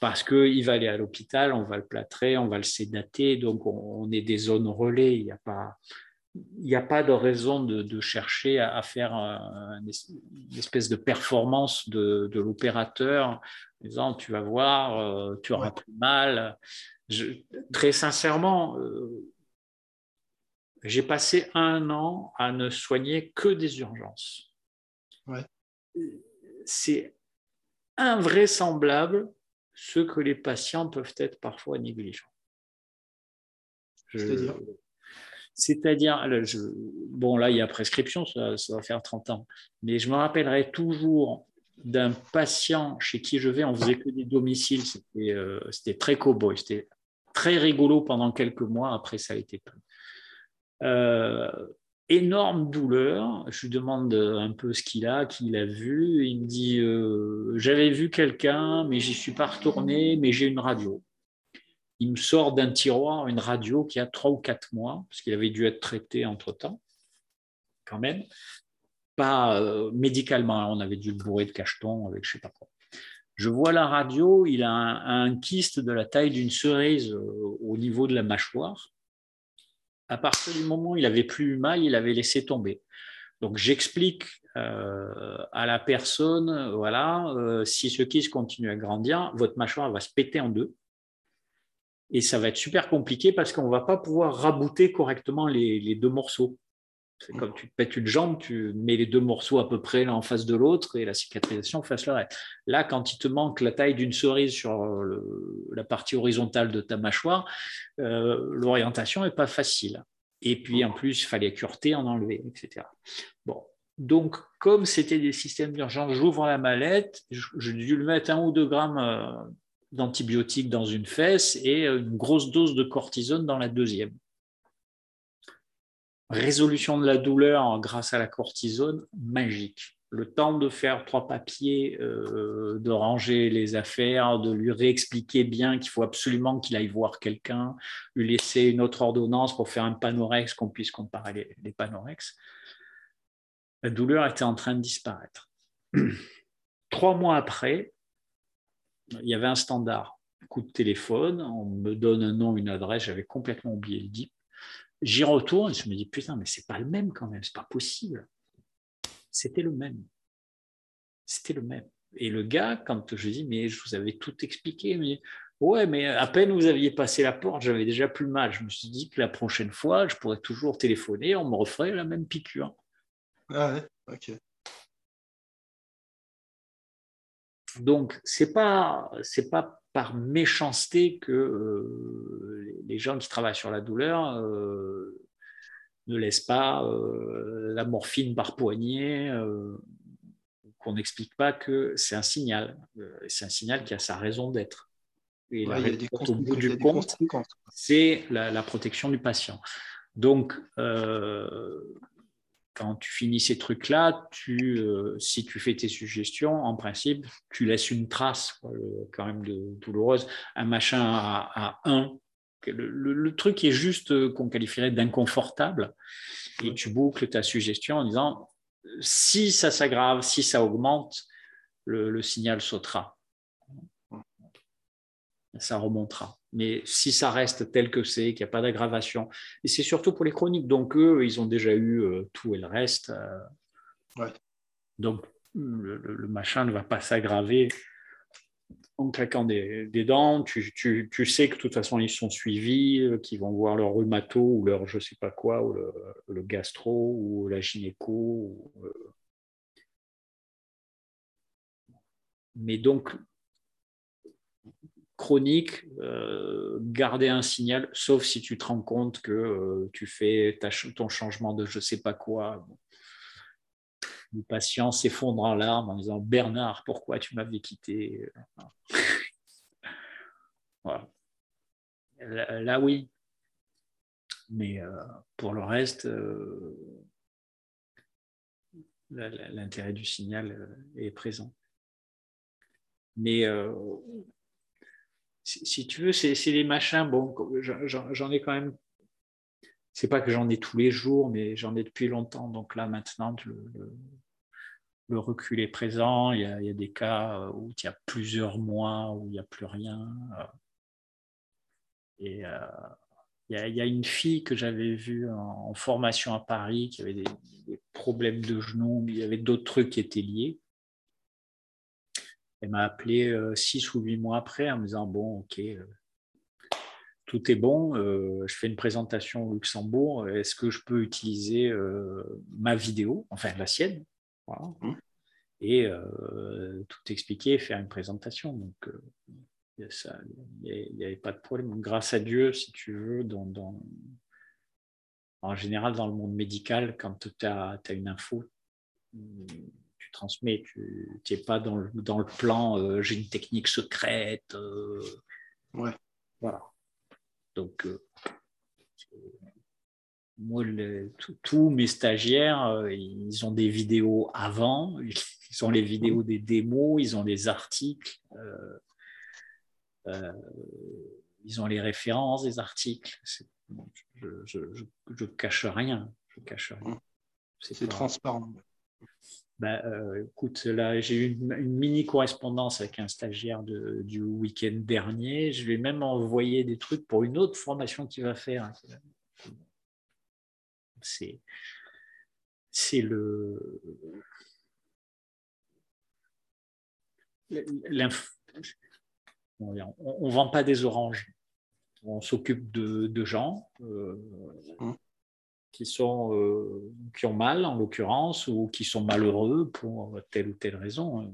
Parce qu'il va aller à l'hôpital, on va le plâtrer, on va le sédater, donc on, est des zones relais. Il n'y a pas, il n'y a pas de raison de, chercher à, faire une espèce de performance de, l'opérateur en disant tu vas voir, euh, tu auras plus mal. Très sincèrement, euh, j'ai passé un an à ne soigner que des urgences. C'est invraisemblable ce que les patients peuvent être parfois négligents. C'est-à-dire? Bon là il y a prescription, ça, ça, va faire 30 ans, mais je me rappellerai toujours d'un patient chez qui je vais, on faisait que des domiciles, c'était euh, très cow-boy, c'était très rigolo pendant quelques mois, après ça a été peu. Euh, énorme douleur, je lui demande un peu ce qu'il a, qu'il a vu, il me dit euh, j'avais vu quelqu'un, mais j'y suis pas retourné, mais j'ai une radio. Il me sort d'un tiroir une radio qui a trois ou quatre mois, parce qu'il avait dû être traité entre-temps, quand même, pas euh, médicalement, on avait dû le bourrer de cacheton avec je sais pas quoi. Je vois la radio, il a un, kyste de la taille d'une cerise euh, au niveau de la mâchoire. À partir du moment où il avait plus eu mal, il avait laissé tomber. Donc j'explique euh, à la personne, voilà, si ce kyste continue à grandir, votre mâchoire va se péter en deux. Et ça va être super compliqué parce qu'on ne va pas pouvoir rabouter correctement les deux morceaux. Comme tu te pètes une jambe, tu mets les deux morceaux à peu près l'un en face de l'autre et la cicatrisation fasse le reste. Là, quand il te manque la taille d'une cerise sur la partie horizontale de ta mâchoire, euh, l'orientation n'est pas facile. Et puis en plus, il fallait cureter, en enlever, etc. Donc, comme c'était des systèmes d'urgence, j'ouvre la mallette, j'ai dû lui mettre un ou deux grammes euh, d'antibiotiques dans une fesse et une grosse dose de cortisone dans la deuxième résolution de la douleur grâce à la cortisone, magique. Le temps de faire trois papiers, euh, de ranger les affaires, de lui réexpliquer bien qu'il faut absolument qu'il aille voir quelqu'un, lui laisser une autre ordonnance pour faire un panorex, qu'on puisse comparer les, les panorex. La douleur était en train de disparaître. *clears throat* Trois mois après, il y avait un standard. Coup de téléphone, on me donne un nom, une adresse, j'avais complètement oublié le DIP J'y retourne et je me dis, putain, mais c'est pas le même quand même, c'est pas possible. C'était le même. C'était le même. Et le gars, quand je dis, mais je vous avais tout expliqué, mais ouais, mais à peine vous aviez passé la porte, j'avais déjà plus mal. Je me suis dit que la prochaine fois, je pourrais toujours téléphoner, on me referait la même piqûre. Ah ouais, ok. Donc, ce n'est pas, pas par méchanceté que euh, les gens qui travaillent sur la douleur euh, ne laissent pas euh, la morphine par poignée, qu'on n'explique pas que c'est un signal. c'est un signal qui a sa raison d'être. Et la au bout du compte, c'est la, la, protection du patient. Donc, quand tu finis ces trucs-là, tu, euh, si tu fais tes suggestions, en principe, tu laisses une trace quand même de, douloureuse. Un machin à, 1, le, truc est juste euh, qu'on qualifierait d'inconfortable, et tu boucles ta suggestion en disant si ça s'aggrave, si ça augmente, le signal sautera. Ça remontera. Mais si ça reste tel que c'est, qu'il n'y a pas d'aggravation, et c'est surtout pour les chroniques, donc eux, ils ont déjà eu euh, tout et le reste. Euh. Donc le, machin ne va pas s'aggraver en claquant des, dents. Tu, sais que de toute façon, ils sont suivis, euh, qu'ils vont voir leur rhumato ou leur je ne sais pas quoi, ou le, gastro ou la gynéco. Mais donc, chronique, euh, garder un signal, sauf si tu te rends compte que euh, tu fais ton changement de je sais pas quoi. Le patient s'effondre en larmes en disant Bernard, pourquoi tu m'avais quitté? Là, oui. Mais euh, pour le reste, l'intérêt du signal est présent. Mais si, tu veux, c'est des machins, bon, j'en ai quand même, c'est pas que j'en ai tous les jours, mais j'en ai depuis longtemps. Donc là, maintenant, le, recul est présent. Il y, a, des cas où il y a plusieurs mois où il n'y a plus rien. Et euh, il, y a, une fille que j'avais vue en, formation à Paris qui avait des, des problèmes de genoux, il y avait d'autres trucs qui étaient liés. Elle m'a appelé euh, six ou huit mois après en me disant Bon, ok, euh, tout est bon, euh, je fais une présentation au Luxembourg, est-ce que je peux utiliser ma vidéo, enfin la sienne? Mmh. Et tout expliquer, faire une présentation. Donc, il n'y avait pas de problème. grâce à Dieu, si tu veux, dans, en général, dans le monde médical, quand tu as, une info, transmets. Tu n'es pas dans le, dans le plan euh, j'ai une technique secrète. Euh, ouais. Voilà. Donc, euh, moi, tous mes stagiaires, ils ont des vidéos avant, *laughs* ils ont les vidéos des démos, ils ont les articles, ils ont les références des articles. Je, je, cache rien. Je cache rien. C'est transparent. Bah, euh, écoute, là, j'ai eu une, mini correspondance avec un stagiaire du week-end dernier. Je vais même envoyer des trucs pour une autre formation qu'il va faire. C'est, le. On ne vend pas des oranges. On s'occupe de, gens. Euh, mmh qui, sont, euh, qui ont mal, en l'occurrence, ou qui sont malheureux pour telle ou telle raison.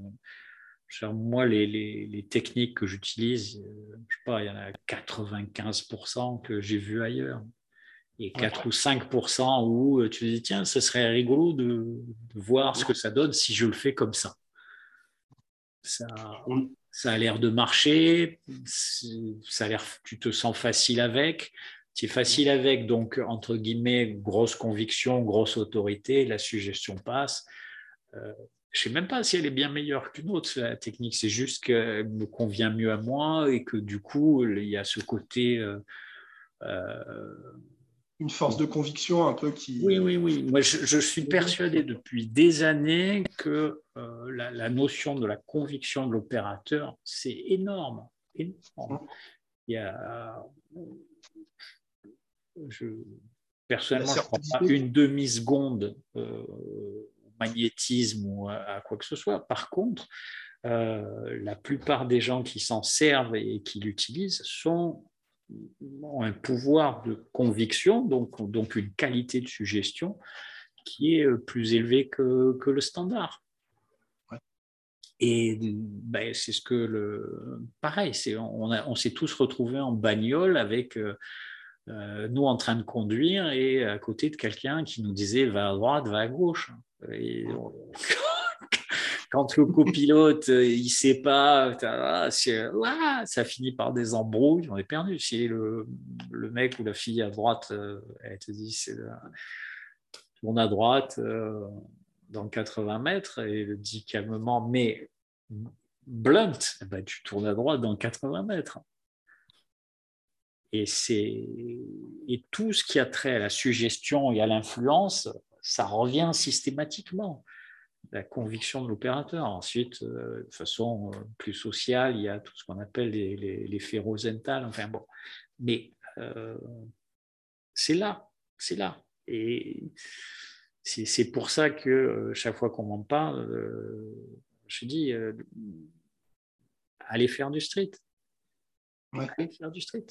moi, les, les, techniques que j'utilise, euh, je sais pas, il y en a 95% que j'ai vu ailleurs. Et 4 ou 5% où euh, tu te dis, tiens, ce serait rigolo de, voir ce que ça donne si je le fais comme ça. Ça, ça a l'air de marcher, ça a l'air, tu te sens facile avec, c'est facile avec, donc, entre guillemets, grosse conviction, grosse autorité, la suggestion passe. Euh, je ne sais même pas si elle est bien meilleure qu'une autre, la technique. C'est juste qu'elle me convient mieux à moi et que du coup, il y a ce côté. Euh, euh, Une force de conviction un peu qui. Oui, oui, oui. Moi, je, suis persuadé depuis des années que la, notion de la conviction de l'opérateur, c'est énorme. énorme. Il y a je, personnellement, je ne crois pas une demi-seconde euh, au magnétisme ou à, quoi que ce soit. Par contre, euh, la plupart des gens qui s'en servent et qui l'utilisent sont ont un pouvoir de conviction, donc, donc une qualité de suggestion qui est plus élevé que, que le standard. Et ben, c'est ce que le. Pareil, on, on s'est tous retrouvés en bagnole avec euh, nous en train de conduire et à côté de quelqu'un qui nous disait va à droite, va à gauche. Et *laughs* quand le copilote euh, il sait pas, ça finit par des embrouilles, on est perdu. Si le, le, mec ou la fille à droite, euh, elle te dit tourne à droite dans 80 mètres et le dit calmement, mais blunt, ben, tu tournes à droite dans 80 mètres. Et, et tout ce qui a trait à la suggestion et à l'influence, ça revient systématiquement. La conviction de l'opérateur. Ensuite, euh, de façon euh, plus sociale, il y a tout ce qu'on appelle les, les. Enfin bon, mais euh, c'est là, c'est là. Et c'est pour ça que chaque fois qu'on m'en parle, je dis allez faire du street. Allez faire du street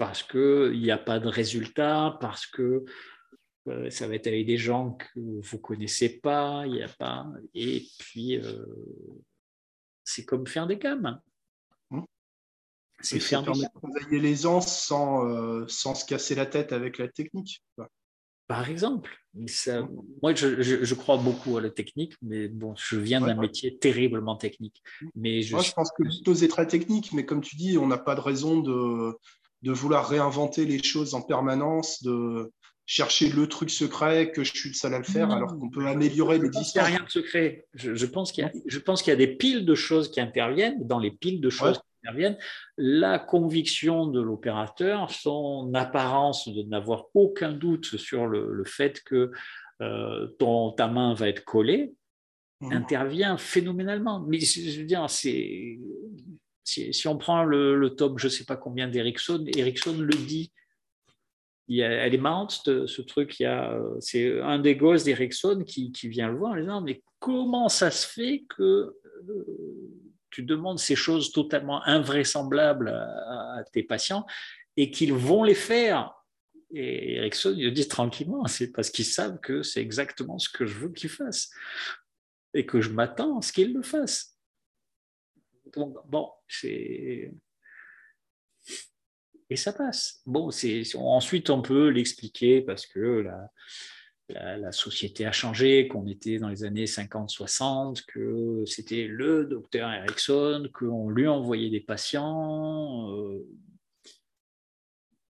parce qu'il n'y a pas de résultat, parce que euh, ça va être avec des gens que vous ne connaissez pas, il y a pas. Et puis, euh, c'est comme faire des gammes. Mmh. C'est faire des travailler les gens sans, euh, sans se casser la tête avec la technique. Par exemple, ça, mmh. moi je, crois beaucoup à la technique, mais bon, je viens d'un métier terriblement technique. Mais je, moi, je pense que le est très technique, mais comme tu dis, on n'a pas de raison de, de vouloir réinventer les choses en permanence, de chercher le truc secret que je suis le seul à le faire, alors qu'on peut améliorer l'existence. Il n'y a rien de secret. Je, pense qu'il y, a des piles de choses qui interviennent. Dans les piles de choses qui interviennent, la conviction de l'opérateur, son apparence de n'avoir aucun doute sur le, fait que euh, ton, ta main va être collée, mmh. intervient phénoménalement. Mais je veux dire, c'est si, on prend le, top, je ne sais pas combien d'Ericsson, Ericsson le dit. elle est marrante, ce, truc. C'est un des gosses d'Ericsson qui, vient le voir en disant Mais comment ça se fait que euh, tu demandes ces choses totalement invraisemblables à, tes patients et qu'ils vont les faire? Et Ericsson, il le dit tranquillement, c'est parce qu'ils savent que c'est exactement ce que je veux qu'ils fassent et que je m'attends à ce qu'ils le fassent bon, c'est. Et ça passe. Bon, ensuite, on peut l'expliquer parce que la, la, société a changé, qu'on était dans les années 50-60, que c'était le docteur Erickson, qu'on lui envoyait des patients. Euh,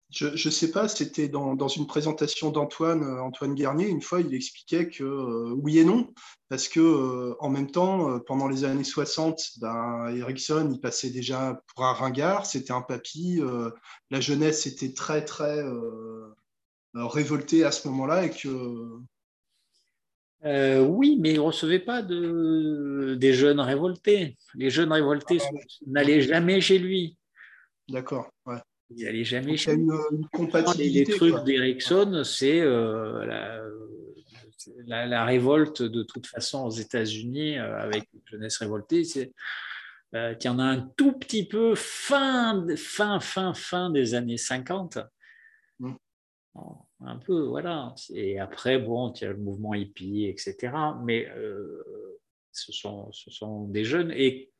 je ne sais pas, c'était dans, dans, une présentation d'Antoine euh, Antoine Garnier, une fois, il expliquait que euh, oui et non, parce que euh, en même temps, pendant les années 60, ben, Ericsson, il passait déjà pour un ringard, c'était un papy, la jeunesse était très, très révoltée à ce moment-là et que... oui, mais il ne recevait pas de, des jeunes révoltés. Les jeunes révoltés ah, n'allaient jamais chez lui. D'accord, ouais. Il n'allait jamais chez une, Les, trucs d'Ericsson, c'est euh, la, révolte de toute façon aux États-Unis euh, avec une jeunesse révoltée. C'est euh, qu'il y en a un tout petit peu fin, fin, fin, fin des années 50. Mm. un peu, voilà. Et après, bon, il y a le mouvement hippie, etc. Mais ce, sont, ce sont des jeunes. Et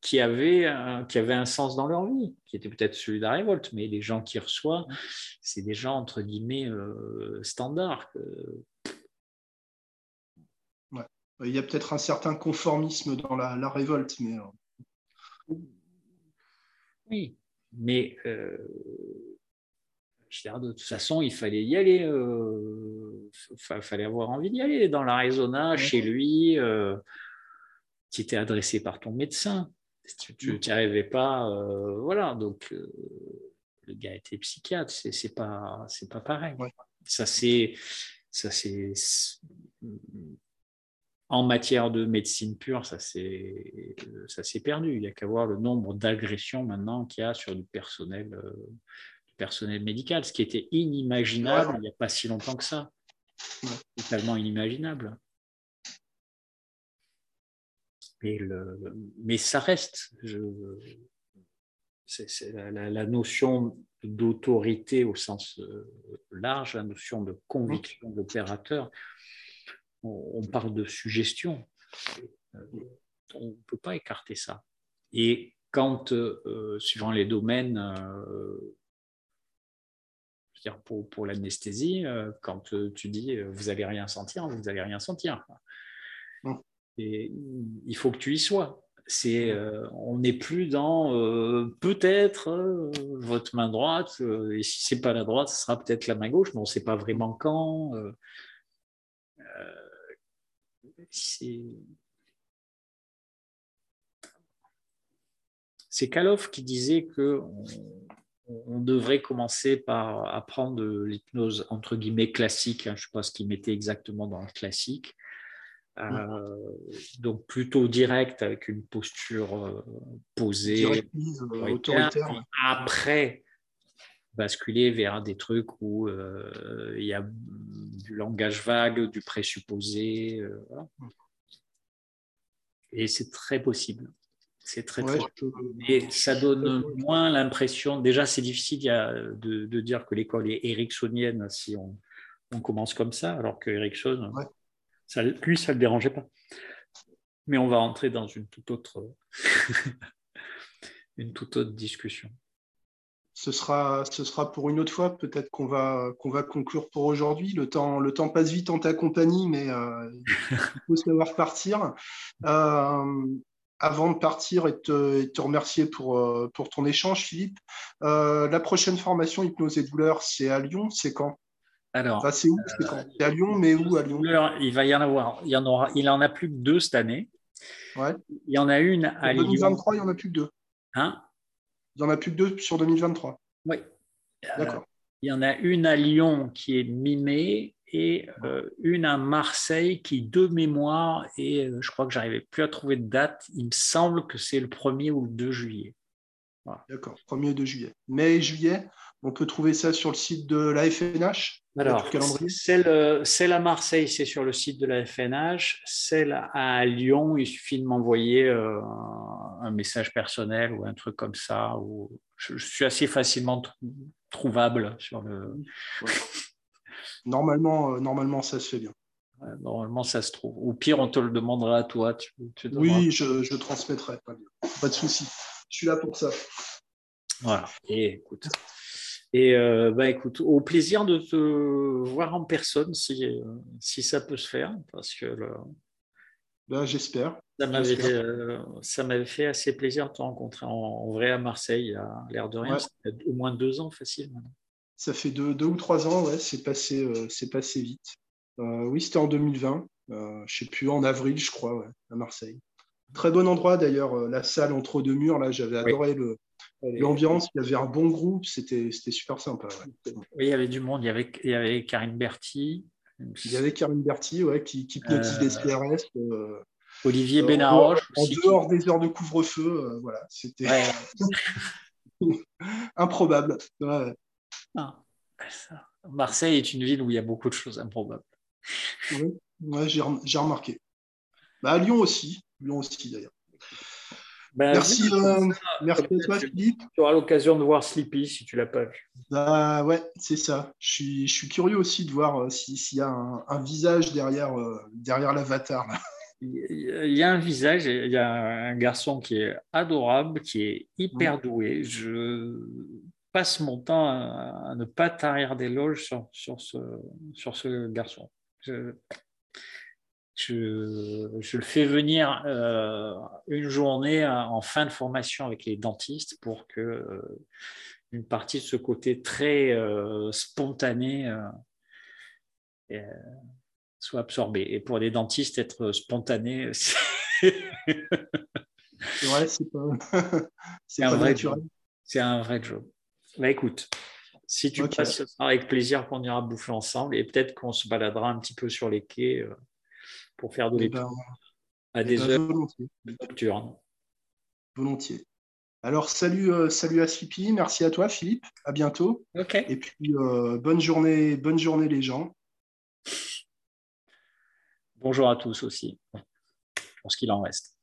qui avaient, un, qui avait un sens dans leur vie, qui était peut-être celui de la révolte, mais les gens qui reçoivent, c'est des gens entre guillemets euh, standards. Il y a peut-être un certain conformisme dans la, révolte, mais. Euh, oui, mais euh, de toute façon, il fallait y aller. Il fallait avoir envie d'y aller dans l'Arizona, chez lui qui était adressé par ton médecin. Tu n'y arrivais pas, euh, voilà. Donc, euh, le gars était psychiatre, c'est, c'est pas, c'est pas pareil. Ça, c'est, ça, c'est, en matière de médecine pure, ça s'est, ça s'est perdu. Il n'y a qu'à voir le nombre d'agressions maintenant qu'il y a sur du personnel, euh, du personnel médical, ce qui était inimaginable il n'y a pas si longtemps que ça. Totalement inimaginable. Mais, le, mais ça reste. Je, la, notion d'autorité au sens large, la notion de conviction de l'opérateur. On, parle de suggestion. On ne peut pas écarter ça. Et quand, suivant les domaines, dire pour, pour l'anesthésie, quand tu dis vous n'allez rien sentir, vous n'allez rien sentir. Et il faut que tu y sois. C'est, euh, on n'est plus dans euh, peut-être euh, votre main droite, et si c'est pas la droite, ce sera peut-être la main gauche, mais on ne sait pas vraiment quand. c'est c'est Kaloff qui disait que on, devrait commencer par apprendre l'hypnose entre guillemets classique. Hein, je ne sais pas ce qu'il mettait exactement dans le classique, euh, donc plutôt direct avec une posture euh, posée, euh, Après, basculer vers des trucs où il y a du langage vague, du présupposé. Et c'est très possible. C'est très, très Et ça donne moins l'impression. Déjà, c'est difficile de, de, dire que l'école est ericksonienne si on, on, commence comme ça, alors que Erickson, lui, ça ne le dérangeait pas. Mais on va entrer dans une toute autre, *laughs* autre discussion. Ce sera, ce sera pour une autre fois. Peut-être qu'on va, qu'on va conclure pour aujourd'hui. Le temps, le temps passe vite en ta compagnie, mais euh, il faut *laughs* savoir partir. Euh, avant de partir et te, remercier pour, euh, pour ton échange, Philippe, la prochaine formation hypnose et douleur, c'est à Lyon. C'est quand? Alors, c'est où? C'est à Lyon, mais où à Lyon? Il va y en avoir. Il y en aura. Il en a plus que deux cette année. Ouais. Il y en a une à Lyon. 2023, il y en a plus que deux. Hein? Il y en a plus que deux sur 2023. Oui. D'accord. il y en a une à Lyon qui est mi-mai et euh, une à Marseille qui, de mémoire, et euh, je crois que j'arrivais plus à trouver de date. Il me semble que c'est le 1er ou le 2 juillet. D'accord, 1er 2 juillet. Mai et juillet, on peut trouver ça sur le site de la FNH Alors, celle, à Marseille, c'est sur le site de la FNH. Celle à Lyon, il suffit de m'envoyer euh, un message personnel ou un truc comme ça. Ou je, suis assez facilement trouvable sur le. *laughs* Normalement, euh, normalement, ça se fait bien. Normalement, ça se trouve. Ou pire, on te le demandera à toi. oui, je, je transmettrai. Pas, pas de souci. Je suis là pour ça. Voilà. Et écoute, et euh, bah, écoute, au plaisir de te voir en personne si, euh, si ça peut se faire, parce que bah, j'espère. Euh, ça m'avait fait assez plaisir de te rencontrer en, vrai à Marseille, à l'air de rien. au moins deux ans facile Ça fait deux, deux, ou trois ans, ouais, c'est passé, c'est passé vite. oui, c'était en 2020, je ne sais plus, en avril, je crois, à Marseille. Très bon endroit d'ailleurs, la salle entre deux murs, là, j'avais adoré le, L'ambiance, il y avait un bon groupe, c'était super sympa. Oui, il y avait du monde. Il y avait, il y avait Karine Berti. Il y avait Karine Berti ouais, qui, qui hypnotise des CRS. Euh, euh, Olivier Benaroche. En, dehors des heures de couvre-feu. Euh, voilà, c'était *laughs* improbable. Ah, Marseille est une ville où il y a beaucoup de choses improbables. Oui, j'ai remarqué. Bah, à Lyon aussi. Lyon aussi, d'ailleurs. Ben, merci, euh, merci à toi, Philippe. Tu auras l'occasion de voir Sleepy si tu l'as pas vu. Bah ouais, c'est ça. Je suis, je suis, curieux aussi de voir euh, s'il y a un, visage derrière, euh, derrière l'avatar. Il y a un visage, il y a un garçon qui est adorable, qui est hyper doué. Je passe mon temps à, ne pas tarir d'éloges sur, sur, ce, sur ce garçon. Je, je, le fais venir euh, une journée en fin de formation avec les dentistes pour que euh, une partie de ce côté très euh, spontané soit absorbée. Et pour les dentistes, être spontané, *laughs* *laughs* c'est un vrai job. C'est un vrai job. Bah, écoute, si tu passes, ce sera avec plaisir qu'on ira bouffer ensemble et peut-être qu'on se baladera un petit peu sur les quais pour faire de eh l'étude ben, à eh des ben, heures nocturnes. Volontiers. Alors, salut, euh, salut à Sipi, merci à toi, Philippe. À bientôt. Et puis, euh, bonne journée, bonne journée, les gens. Bonjour à tous aussi, pour ce qu'il en reste.